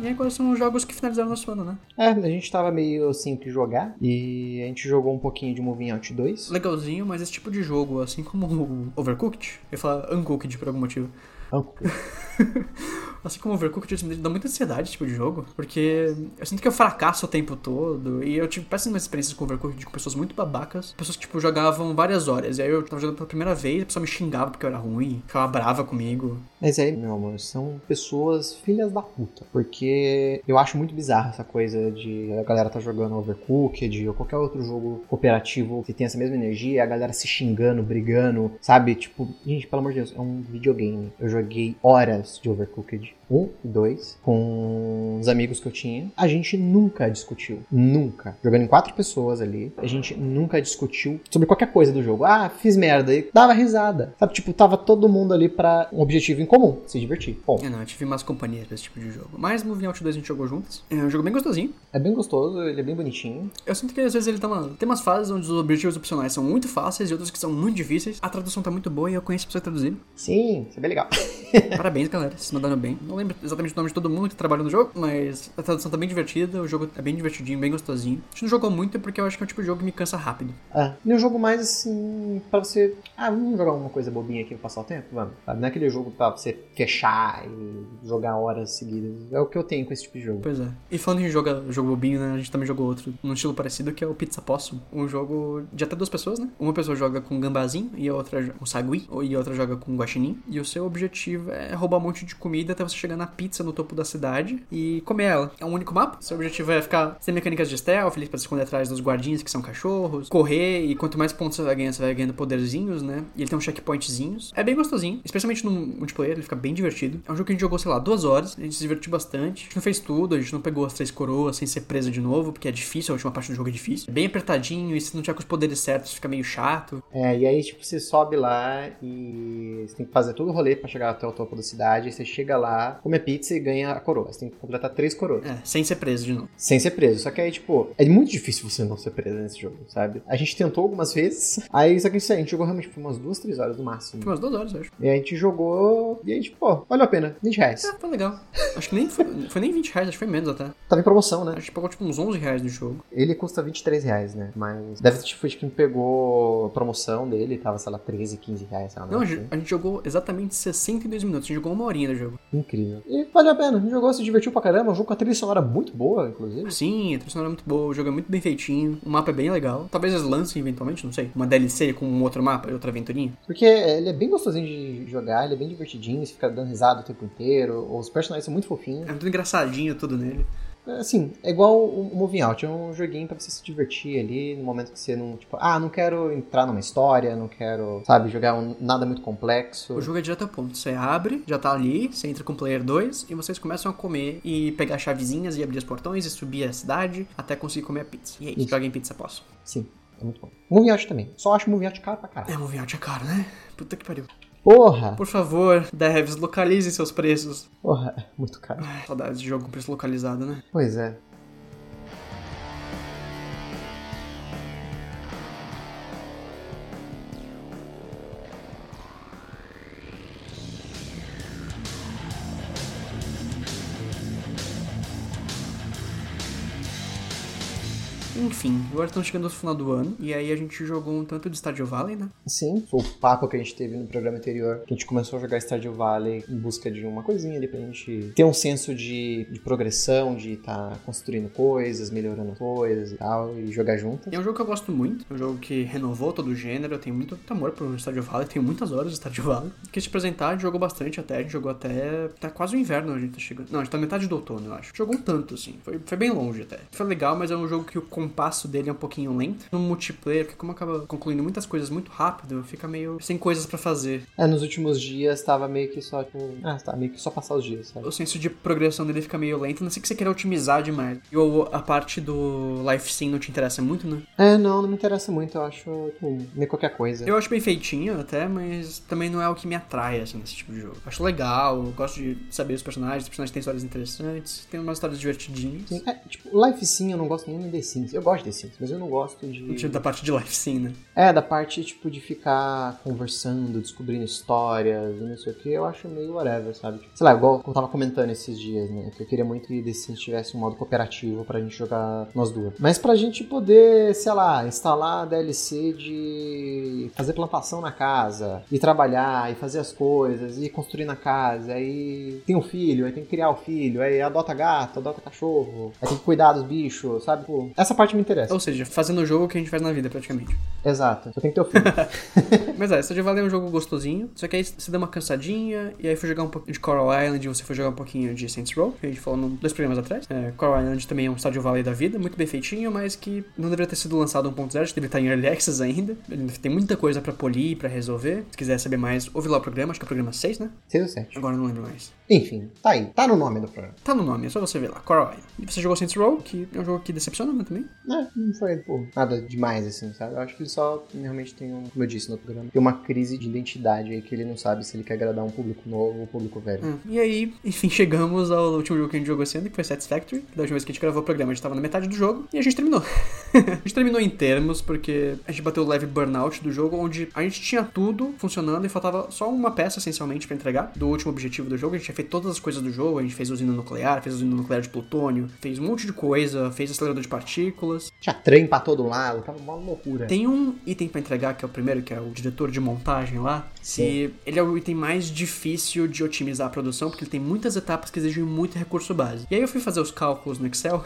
E agora são os jogos que finalizaram nosso ano, né? É, a gente tava meio assim que jogar. E a gente jogou um pouquinho de Moving Out 2. Legalzinho, mas esse tipo de jogo, assim como o Overcooked, eu ia falar Uncooked por algum motivo. Uncooked. assim como Overcooked, me dá muita ansiedade esse tipo de jogo, porque eu sinto que eu fracasso o tempo todo, e eu tive péssimas experiências com Overcooked com pessoas muito babacas, pessoas que, tipo, jogavam várias horas, e aí eu tava jogando pela primeira vez, a pessoa me xingava porque eu era ruim, ficava brava comigo. Mas aí, meu amor, são pessoas filhas da puta, porque eu acho muito bizarro essa coisa de a galera tá jogando Overcooked ou qualquer outro jogo cooperativo que tem essa mesma energia, a galera se xingando, brigando, sabe? Tipo, gente, pelo amor de Deus, é um videogame. Eu joguei horas de Overcooked. Um e dois, com os amigos que eu tinha. A gente nunca discutiu. Nunca. Jogando em quatro pessoas ali, a gente nunca discutiu sobre qualquer coisa do jogo. Ah, fiz merda. E dava risada. Sabe, tipo, tava todo mundo ali pra um objetivo em comum, se divertir. Bom. É, não, eu tive mais companhias pra esse tipo de jogo. Mas Moving Out 2 a gente jogou juntos. É um jogo bem gostosinho. É bem gostoso, ele é bem bonitinho. Eu sinto que às vezes ele tá uma... tem umas fases onde os objetivos opcionais são muito fáceis e outros que são muito difíceis. A tradução tá muito boa e eu conheço pessoas traduzindo. Sim, isso é bem legal. Parabéns, galera. Se mandaram bem. Não lembro exatamente o nome de todo mundo que trabalha no jogo, mas a tradução tá bem divertida, o jogo é bem divertidinho, bem gostosinho. A gente não jogou muito porque eu acho que é um tipo de jogo que me cansa rápido. É, e um jogo mais assim, pra você. Ah, vamos jogar uma coisa bobinha aqui pra passar o tempo? Vamos. Sabe? Não é aquele jogo pra você fechar e jogar horas seguidas. É o que eu tenho com esse tipo de jogo. Pois é. E falando em jogo, jogo bobinho, né? A gente também jogou outro num estilo parecido que é o Pizza Possum. Um jogo de até duas pessoas, né? Uma pessoa joga com gambazinho e a outra com sagui, e a outra joga com guaxinim. E o seu objetivo é roubar um monte de comida até você chegar na pizza no topo da cidade e comer ela. É um único mapa. Seu objetivo é ficar sem mecânicas de stealth, pra se esconder atrás dos guardinhas que são cachorros, correr e quanto mais pontos você vai ganhando, você vai ganhando poderzinhos, né? E ele tem uns checkpointzinhos. É bem gostosinho, especialmente no multiplayer, ele fica bem divertido. É um jogo que a gente jogou, sei lá, duas horas, a gente se divertiu bastante. A gente não fez tudo, a gente não pegou as três coroas sem ser presa de novo, porque é difícil, a última parte do jogo é difícil. É bem apertadinho e se não tiver com os poderes certos, fica meio chato. É, e aí, tipo, você sobe lá e você tem que fazer todo o rolê pra chegar até o topo da cidade. Você chega lá, come a pizza e ganha a coroa. Você tem que completar três coroas. É, sem ser preso de novo. Sem ser preso. Só que aí, tipo, é muito difícil você não ser preso nesse jogo, sabe? A gente tentou algumas vezes. Aí, só que isso aí, a gente jogou realmente por umas duas, três horas no máximo. Foi umas duas horas, eu acho. E a gente jogou. E aí, tipo, pô, valeu a pena. 20 reais. É, foi legal. Acho que nem foi, foi nem 20 reais, acho que foi menos até. Tava em promoção, né? A gente pagou tipo uns 11 reais no jogo. Ele custa 23 reais, né? Mas deve ter tipo, de quem pegou a promoção dele, tava, sei lá, 13, 15 reais. Sei lá, Não, a assim. gente, a gente jogou exatamente 62 minutos. A gente jogou uma horinha do jogo. Incrível. E valeu a pena. A gente jogou, se divertiu pra caramba. Um jogo com a trilha sonora muito boa, inclusive. Sim, a trilha sonora é muito boa, o jogo é muito bem feitinho, o mapa é bem legal. Talvez eles lancem eventualmente, não sei, uma DLC com um outro mapa outra aventurinha. Porque ele é bem gostosinho de jogar, ele é bem divertidinho, você fica dando risada o tempo inteiro. Os personagens são muito fofinhos. É muito engraçadinho tudo nele. Assim, é igual o Moving Out, é um joguinho pra você se divertir ali no momento que você não, tipo, ah, não quero entrar numa história, não quero, sabe, jogar um, nada muito complexo. O jogo é direto ao ponto. Você abre, já tá ali, você entra com o player 2 e vocês começam a comer e pegar chavezinhas e abrir os portões e subir a cidade até conseguir comer a pizza. E é isso, joguem pizza após. Sim, é muito bom. Moving Out também. Só acho Moving Out caro pra caralho. É, um Out é caro, né? Puta que pariu. Porra! Por favor, devs, localizem seus preços. Porra, é muito caro. Ai, saudades de jogo com preço localizado, né? Pois é. Enfim, agora estamos chegando ao final do ano. E aí a gente jogou um tanto de Stardew Valley, né? Sim, foi o papo que a gente teve no programa anterior, que a gente começou a jogar Stardew Valley em busca de uma coisinha ali pra gente ter um senso de, de progressão, de estar construindo coisas, melhorando coisas e tal, e jogar juntas. E é um jogo que eu gosto muito. É um jogo que renovou todo o gênero. Eu tenho muito amor por Stardew Valley. Tenho muitas horas de Stardew Valley. Quis te apresentar, a gente jogou bastante até. A gente jogou até. Tá quase o inverno a gente tá chegando. Não, a gente tá metade do outono, eu acho. Jogou um tanto, assim. Foi, foi bem longe até. Foi legal, mas é um jogo que o compasso dele é um pouquinho lento. No multiplayer, porque como acaba concluindo muitas coisas muito rápido, fica meio sem coisas pra fazer. É, nos últimos dias tava meio que só, tipo, ah, tá, meio que só passar os dias, sabe? O senso de progressão dele fica meio lento, não sei que você queira otimizar demais. E a parte do life sim não te interessa muito, né? É, não, não me interessa muito, eu acho, tipo, meio qualquer coisa. Eu acho bem feitinho até, mas também não é o que me atrai, assim, nesse tipo de jogo. Acho legal, gosto de saber os personagens, os personagens têm histórias interessantes, tem umas histórias divertidinhas. Sim, é, tipo, Life Sim eu não gosto nem no The Sims. Eu gosto de The Sims, mas eu não gosto de. Tipo da parte de life sim, né? É, da parte, tipo, de ficar conversando, descobrindo histórias e não sei o que, eu acho meio whatever, sabe? Tipo, sei lá, igual eu tava comentando esses dias, né? Que eu queria muito que The Sims tivesse um modo cooperativo pra gente jogar nós duas. Mas pra gente poder, sei lá, instalar a DLC de fazer plantação na casa, e trabalhar, e fazer as coisas, e construir na casa, aí tem um filho, aí tem que criar o filho, aí adota gato, adota cachorro, aí tem que cuidar dos bichos, sabe? Pô, essa parte me interessa. Ou seja, fazendo o jogo que a gente faz na vida, praticamente. Exato, só tem que ter o filho. Mas é, Stardew Valley é um jogo gostosinho, só que aí você deu uma cansadinha, e aí foi jogar um pouquinho de Coral Island, e você foi jogar um pouquinho de Saints Row, que a gente falou num, dois programas atrás. É, Coral Island também é um Stardew Valley da vida, muito bem feitinho, mas que não deveria ter sido lançado 1.0, acho que deveria estar em Early Access ainda. Tem muita coisa pra polir, pra resolver. Se quiser saber mais, ouve lá o programa, acho que é o programa 6, né? 6 ou 7. Agora não lembro mais. Enfim, tá aí, tá no nome do programa. Tá no nome, é só você ver lá, Coral Island. E você jogou Saints Row, que é um jogo que decepciona né, também. É, não foi, pô, nada demais assim, sabe? Eu acho que ele só realmente tem um, como eu disse no programa, tem uma crise de identidade aí que ele não sabe se ele quer agradar um público novo ou um público velho. Hum, E aí, enfim, chegamos ao último jogo que a gente jogou ano, que foi Satisfactory. Da última vez que a gente gravou o programa, a gente tava na metade do jogo e a gente terminou. a gente terminou em termos, porque a gente bateu o leve burnout do jogo, onde a gente tinha tudo funcionando e faltava só uma peça, essencialmente, pra entregar, do último objetivo do jogo. A gente tinha feito todas as coisas do jogo, a gente fez usina nuclear, fez usina nuclear de plutônio, fez um monte de coisa, fez acelerador de partículas. Tinha trem pra todo lado, tava uma loucura. Tem um item pra entregar, que é o primeiro, que é o diretor de montagem lá. Sim. E ele é o item mais difícil de otimizar a produção, porque ele tem muitas etapas que exigem muito recurso base. E aí eu fui fazer os cálculos no Excel.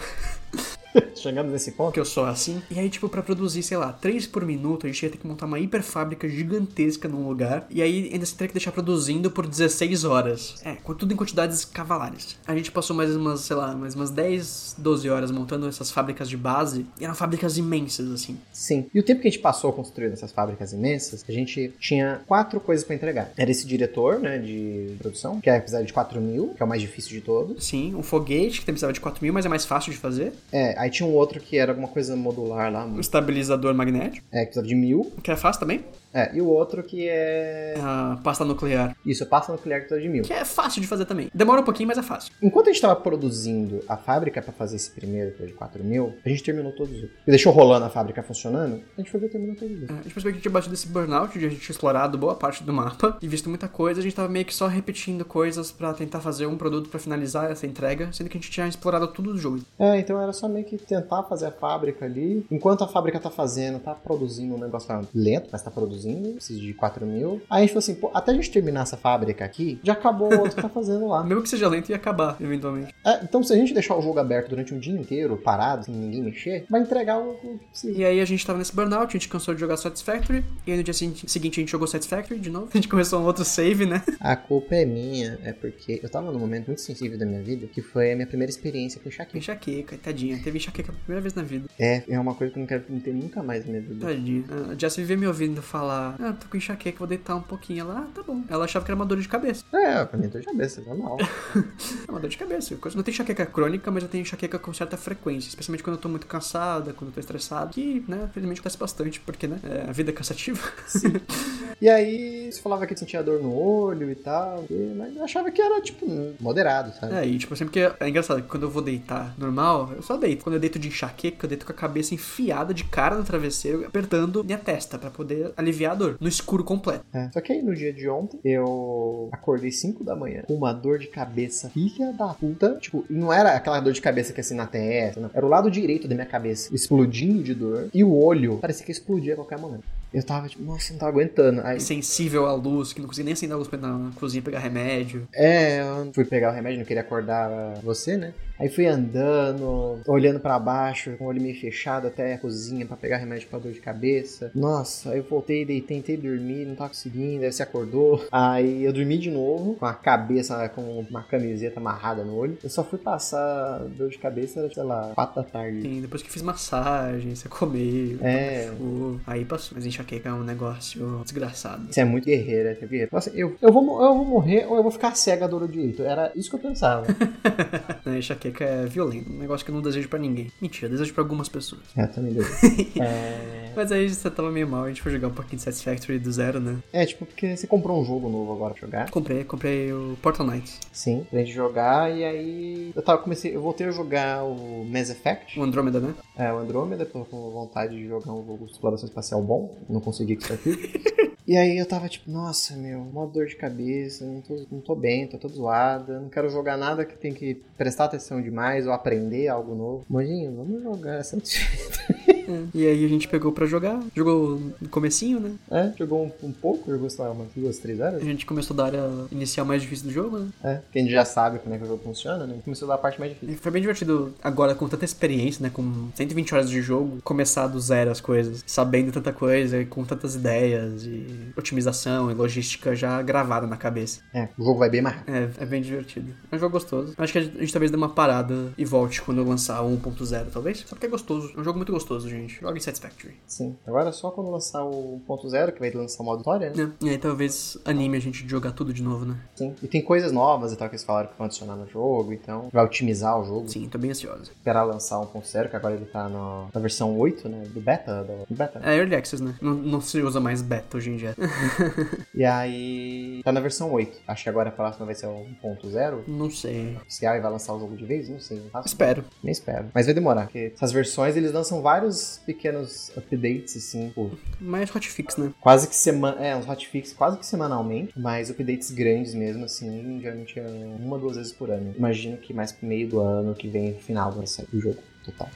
Chegamos nesse ponto. que eu sou assim. E aí, tipo, pra produzir, sei lá, 3 por minuto, a gente ia ter que montar uma hiperfábrica gigantesca num lugar. E aí ainda se teria que deixar produzindo por 16 horas. É, tudo em quantidades cavalares. A gente passou mais umas, sei lá, mais umas 10, 12 horas montando essas fábricas de base. E eram fábricas imensas, assim. Sim. E o tempo que a gente passou construindo essas fábricas imensas, a gente tinha quatro coisas pra entregar. Era esse diretor, né, de produção, que é precisava de 4 mil, que é o mais difícil de todos. Sim, um foguete que precisava de 4 mil, mas é mais fácil de fazer. É, aí tinha um outro que era alguma coisa modular lá, Um estabilizador magnético, é, que precisava de mil. que é fácil também. É, e o outro que é. A pasta nuclear, Isso, pasta nuclear que precisa de mil. que é fácil de fazer também. Demora um pouquinho, mas é fácil. Enquanto a gente tava produzindo a fábrica pra fazer esse primeiro, que era de 4 mil, a gente terminou todos os. E deixou rolando a fábrica funcionando, a gente foi ver terminou todos os. É, A gente percebeu que tinha batido esse burnout de a gente tinha explorado boa parte do mapa e visto muita coisa. A gente tava meio que só repetindo coisas pra tentar fazer um produto pra finalizar essa entrega, sendo que a gente tinha explorado tudo do jogo. É, então era só meio que tentar fazer a fábrica ali. Enquanto a fábrica tá fazendo, tá produzindo um negócio tá lento, mas tá produzindo, precisa de 4 mil. Aí a gente falou assim, pô, até a gente terminar essa fábrica aqui, já acabou o outro que tá fazendo lá. Mesmo que seja lento, ia acabar, eventualmente. É, então se a gente deixar o jogo aberto durante um dia inteiro, parado, sem ninguém mexer, vai entregar o o que precisa. E aí a gente tava nesse burnout, a gente cansou de jogar Satisfactory, e aí no dia seguinte a gente jogou Satisfactory de novo. A gente começou um outro save, né? A culpa é minha, é porque eu tava num momento muito sensível da minha vida, que foi a minha primeira experiência com enxaqueca. Enxaqueca, tadinha. Teve enxaqueca pela primeira vez na vida. É, é uma coisa que eu não quero ter nunca mais na minha vida. Tadinha. A Jess vivia me ouvindo falar: Ah, tô com enxaqueca, vou deitar um pouquinho. Ela, ah, tá bom. Ela achava que era uma dor de cabeça. É, pra mim dor de cabeça, normal. É uma dor de cabeça. Não tenho enxaqueca crônica, mas eu tenho enxaqueca com certa frequência. Especialmente quando eu tô muito cansada, quando eu tô estressado. Que, né, felizmente acontece bastante, porque, né, é, a vida é cansativa. E aí, você falava que sentia dor no olho e tal, e- mas eu achava que era, tipo, moderado, sabe? É, e tipo, sempre que é engraçado, que quando eu vou deitar normal, eu só deito. Quando eu deito de enxaqueca, eu deito com a cabeça enfiada de cara no travesseiro, apertando minha testa pra poder aliviar a dor, no escuro completo. É. Só que aí no dia de ontem, eu acordei 5 da manhã com uma dor de cabeça filha da puta. Tipo, não era aquela dor de cabeça que é assim na testa, não. Era o lado direito da minha cabeça explodindo de dor. E o olho parecia que explodia a qualquer momento. Eu tava tipo, nossa, não tava aguentando. Aí, Sensível à luz, que não conseguia nem acender a luz pra ir na cozinha pegar remédio. É, eu fui pegar o remédio, não queria acordar você, né? Aí fui andando, olhando pra baixo, com o olho meio fechado até a cozinha pra pegar remédio pra dor de cabeça. Nossa, aí eu voltei, dei, tentei dormir, não tava conseguindo, aí você acordou. Aí eu dormi de novo, com a cabeça, com uma camiseta amarrada no olho. Eu só fui passar dor de cabeça, sei lá, 4 da tarde. Sim, depois que fiz massagem, você comeu, É. aí passou. Mas enxaqueca é um negócio desgraçado. Você é muito guerreira, é guerreira. Nossa, eu, eu, vou, eu vou morrer ou eu vou ficar cega do olho direito. Era isso que eu pensava. enxaqueca é violento, um negócio que eu não desejo pra ninguém. Mentira, desejo pra algumas pessoas. é, também deu. É... Mas aí você tava meio mal, a gente foi jogar um pouquinho de Satisfactory do zero, né? é, tipo, porque você comprou um jogo novo agora pra jogar. Comprei, comprei o Portal Knights. Sim, pra gente jogar, e aí eu tava comecei, eu voltei a jogar o Mass Effect, O Andrômeda, né? é, o Andromeda, tô com vontade de jogar um jogo de exploração espacial bom, não consegui com isso aqui. E aí eu tava tipo, nossa, meu, mó dor de cabeça, não tô, não tô bem, tô toda zoada, não quero jogar nada que tem que prestar atenção demais ou aprender algo novo. Mojinho, vamos jogar essa É. E aí a gente pegou pra jogar, jogou no comecinho, né? É, jogou um, um pouco, jogou, sei lá, umas duas, três horas. A gente começou da área inicial mais difícil do jogo, né? É, que a gente já sabe como é que o jogo funciona, né? Começou da parte mais difícil. E Foi bem divertido agora com tanta experiência, né? Com 120 horas de jogo, começar do zero as coisas, sabendo tanta coisa e com tantas ideias e otimização e logística já gravada na cabeça. É, o jogo vai bem mais rápido. É, é bem divertido. É um jogo gostoso. Acho que a gente, a gente talvez dê uma parada e volte quando eu lançar o 1.0, talvez. Só porque é gostoso. É um jogo muito gostoso, gente. Joga em Satisfactory. Sim. Agora é só quando lançar o 1.0, que vai lançar o modo história, né? É, E aí talvez anime a gente de jogar tudo de novo, né? Sim. E tem coisas novas e tal que eles falaram que vão adicionar no jogo, então vai otimizar o jogo. Sim, tô bem ansiosa. Esperar lançar o 1.0, que agora ele tá no- na versão 8, né? Do beta. Do, do beta. É Early Access, né? Não, não se usa mais beta hoje em dia. E aí. Tá na versão 8. Acho que agora a próxima vai ser o 1.0 não sei. oficial e vai lançar o jogo de vez? Não sei. Não faço Espero. Nem espero. Mas vai demorar, porque essas versões eles lançam vários pequenos updates, assim, por Mais hotfix, né? quase que semana. É, uns hotfix quase que semanalmente, mas updates grandes mesmo, assim, geralmente é uma, duas vezes por ano. Imagino que mais pro meio do ano que vem, final, vai sair o jogo total.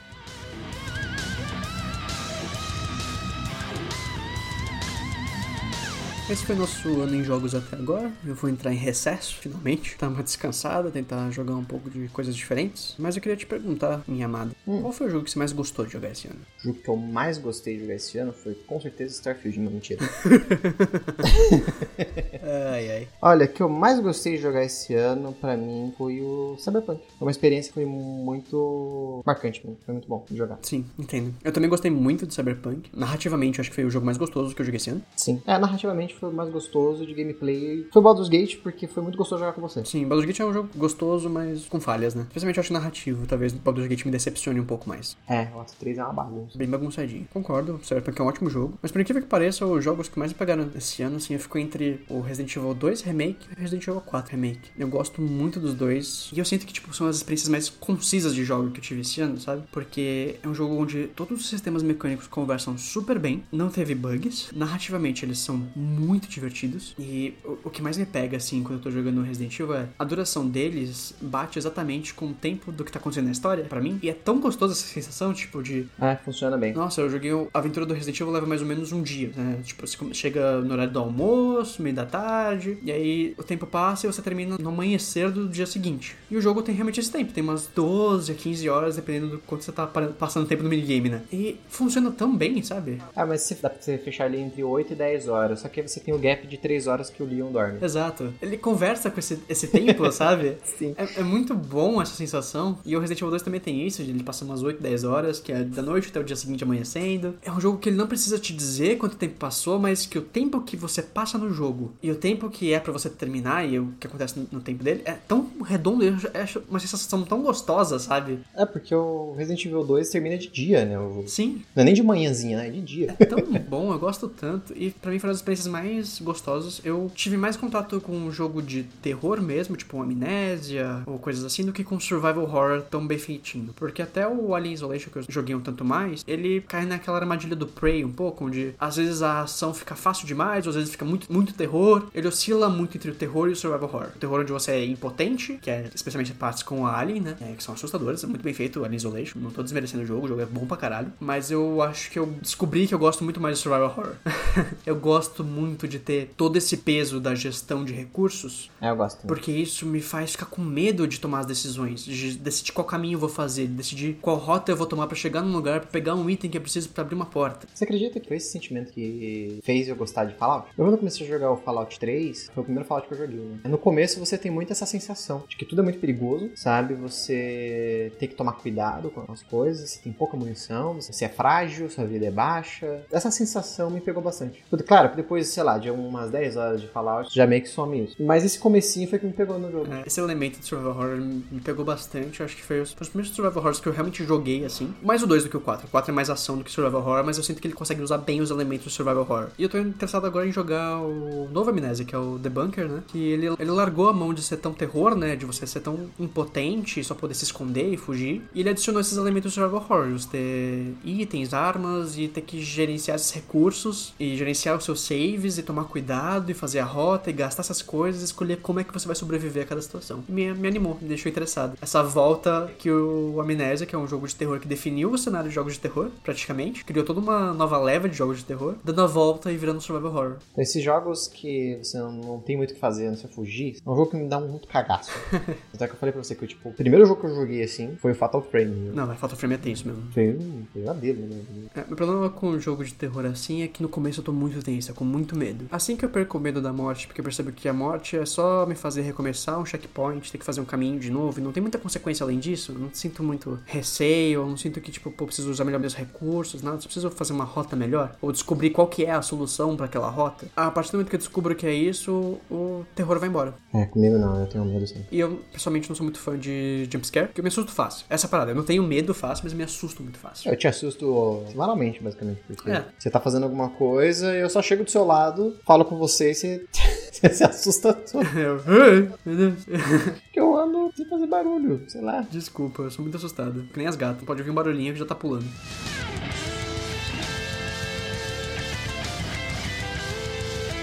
Esse foi nosso ano em jogos até agora. Eu vou entrar em recesso, finalmente. Dar uma descansada, tentar jogar um pouco de coisas diferentes. Mas eu queria te perguntar, minha amada, Hum. qual foi o jogo que você mais gostou de jogar esse ano? O jogo que eu mais gostei de jogar esse ano foi com certeza Starfield, não mentira. Ai, ai. Olha, o que eu mais gostei de jogar esse ano, pra mim, foi o Cyberpunk. Foi uma experiência que foi muito marcante, foi muito bom de jogar. Sim, entendo. Eu também gostei muito de Cyberpunk. Narrativamente, acho que foi o jogo mais gostoso que eu joguei esse ano. Sim. É, narrativamente foi o mais gostoso de gameplay. Foi o Baldur's Gate, porque foi muito gostoso jogar com você. Sim, Baldur's Gate é um jogo gostoso, mas com falhas, né? Especialmente eu acho narrativo. Talvez Baldur's Gate me decepcione um pouco mais. É, o Ato 3 é uma bagunça. Bem bagunçadinho. Concordo, Cyberpunk é um ótimo jogo. Mas por incrível que pareça, os jogos que mais me pegaram esse ano, assim, eu fico entre o Resident Evil 2 Remake e o Resident Evil 4 Remake. Eu gosto muito dos dois. E eu sinto que, tipo, são as experiências mais concisas de jogo que eu tive esse ano, sabe? Porque é um jogo onde todos os sistemas mecânicos conversam super bem, não teve bugs. Narrativamente, eles são muito divertidos. E o, o que mais me pega, assim, quando eu tô jogando Resident Evil é a duração deles bate exatamente com o tempo do que tá acontecendo na história, pra mim. E é tão gostoso essa sensação, tipo, de É, funciona bem. nossa, eu joguei a aventura do Resident Evil leva mais ou menos um dia, né? Tipo, você chega no horário do almoço, meio da tarde, e aí o tempo passa e você termina no amanhecer do dia seguinte. E o jogo tem realmente esse tempo, tem umas 12 a 15 horas, dependendo do quanto você tá pa- passando tempo no minigame, né? E funciona tão bem, sabe? Ah, mas se- dá pra você fechar ali entre 8 e 10 horas. Só que aí você tem o gap de 3 horas que o Leon dorme. Exato. Ele conversa com esse, esse tempo, sabe? Sim. É, é muito bom essa sensação. E o Resident Evil 2 também tem isso, de ele passa umas 8, 10 horas, que é da noite até o dia seguinte amanhecendo. É um jogo que ele não precisa te dizer quanto tempo passou, mas que o tempo que você passa no jogo e o tempo que é pra você terminar e o que acontece no, no tempo dele é tão redondo, eu acho- acho uma sensação tão gostosa, sabe? É, porque o Resident Evil 2 termina de dia, né? O. Sim, Não é nem de manhãzinha, né? É de dia. É tão bom, eu gosto tanto. E pra mim foi uma das experiências mais gostosas. Eu tive mais contato com um jogo de terror mesmo, tipo Amnésia ou coisas assim, do que com survival horror tão bem feitinho. Porque até o Alien Isolation, que eu joguei um tanto mais, ele cai naquela armadilha do Prey um pouco, onde às vezes a ação fica fácil demais, ou às vezes fica muito, muito terror. Ele oscila muito entre o terror e o survival horror. O terror onde você é impotente, que é especialmente partes com a Alien, né? é, que são assustadoras, é muito bem feito o Alien Isolation. Não tô desmerecendo o jogo, o jogo é bom pra caralho. Mas eu acho que eu descobri que eu gosto muito mais de survival horror. eu gosto muito de ter todo esse peso da gestão de recursos, É, eu gosto. porque isso me faz ficar com medo de tomar as decisões, de decidir qual caminho eu vou fazer, de decidir qual rota eu vou tomar pra chegar num lugar, pra pegar um item que eu preciso pra abrir uma porta. Você acredita que foi esse sentimento que fez eu gostar de Fallout? Eu quando eu comecei a jogar o Fallout 3, foi o primeiro Fallout que eu joguei, né? No começo você tem muito essa sensação de que tudo é muito perigoso, sabe? Você tem que tomar cuidado com as coisas, você tem pouca munição, você é frágil, sua vida é baixa. Essa sensação me pegou bastante. Claro que depois, sei lá, de umas 10 horas de Fallout, já meio que some isso. Mas esse comecinho foi que me pegou no jogo. É, Esse elemento de survival horror me pegou bastante. Acho que foi os, os primeiros survival horrors que eu realmente joguei, assim. Mais o 2 do que o 4. O 4 é mais ação do que survival horror, mas eu sinto que ele consegue usar bem os elementos do survival horror. E eu tô interessado agora em jogar o novo Amnésia, que é o The Bunker, né? Que ele, ele largou a mão de ser tão terror, né? De você ser tão impotente só poder se esconder e fugir. E ele adicionou esses elementos do survival horror. Você ter itens, armas e ter que gerenciar esses recursos e gerenciar os seus saves e tomar cuidado e fazer a rota e gastar essas coisas e escolher como é que você vai sobreviver a cada situação. Me, me animou, me deixou interessado. Essa volta que o Amnésia, que é um jogo de terror que definiu o cenário de jogos de terror, praticamente, criou toda uma nova leva de jogos de terror, dando a volta e virando survival horror. Então, esses jogos que você não, não tem muito o que fazer, ser fugir, é um jogo que me dá um muito cagaço. Até que eu falei pra você que, tipo, o primeiro jogo que eu joguei assim foi o Fatal Frame. Não, mas Fatal Frame é tenso mesmo. Foi um pesadelo, né? É, meu problema com o jogo de terror assim é que no começo eu tô muito tensa, com muito medo. Assim que eu perco o medo da morte, porque eu percebo que a morte é só me fazer recomeçar um checkpoint, ter que fazer um caminho de novo, e não tem muita consequência além disso, eu não sinto muito receio, eu não sinto que, tipo, pô, preciso usar melhor meus recursos, nada, só preciso fazer uma rota melhor, ou descobrir qual que é a solução pra aquela rota. A partir do momento que eu descubro que é isso, o terror vai embora. É, comigo não, eu tenho medo sim. E eu, pessoalmente, não sou muito fã de jumpscare, porque eu me assusto fácil. Essa é parada, eu não tenho medo fácil, mas eu me assusto muito fácil. Eu te assusto semanalmente, basicamente, porque É. você tá fazendo alguma coisa e eu só chego do seu lado, falo com você e você, você se assusta todo. Porque eu ando sem fazer barulho, sei lá. Desculpa, eu sou muito assustado. Que nem as gatas, pode ouvir um barulhinho que já tá pulando.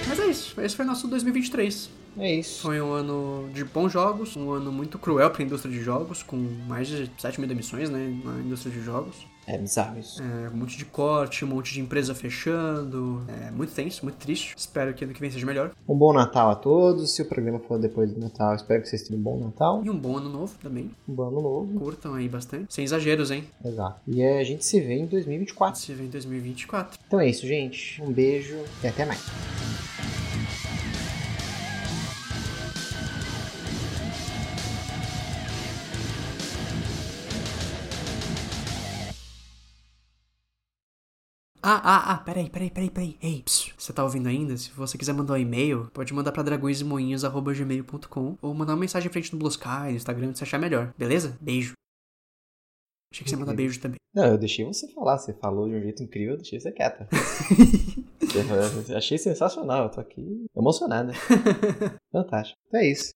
Mas é isso, esse foi nosso 2023. É isso. Foi um ano de bons jogos, um ano muito cruel pra indústria de jogos, com mais de 7 mil demissões, né, na indústria de jogos. É bizarro isso. É, um monte de corte, um monte de empresa fechando. É muito tenso, muito triste. Espero que ano que vem seja melhor. Um bom Natal a todos. Se o programa for depois do Natal, espero que vocês tenham um bom Natal. E um bom ano novo também. Um bom ano novo. Curtam aí bastante. Sem exageros, hein? Exato. E a gente se vê em 2024. Se vê em 2024. Então é isso, gente. Um beijo e até mais. Ah, ah, ah, peraí, peraí, peraí, peraí. Ei, psiu, você tá ouvindo ainda? Se você quiser mandar um e-mail, pode mandar pra dragõesimoinhos.gmail.com ou mandar uma mensagem em frente no Blue Sky, no Instagram, se achar melhor. Beleza? Beijo. Achei que você mandar beijo também. Não, eu deixei você falar. Você falou de um jeito incrível, eu deixei você quieta. Achei sensacional. Eu tô aqui emocionado. Fantástico. Então é isso.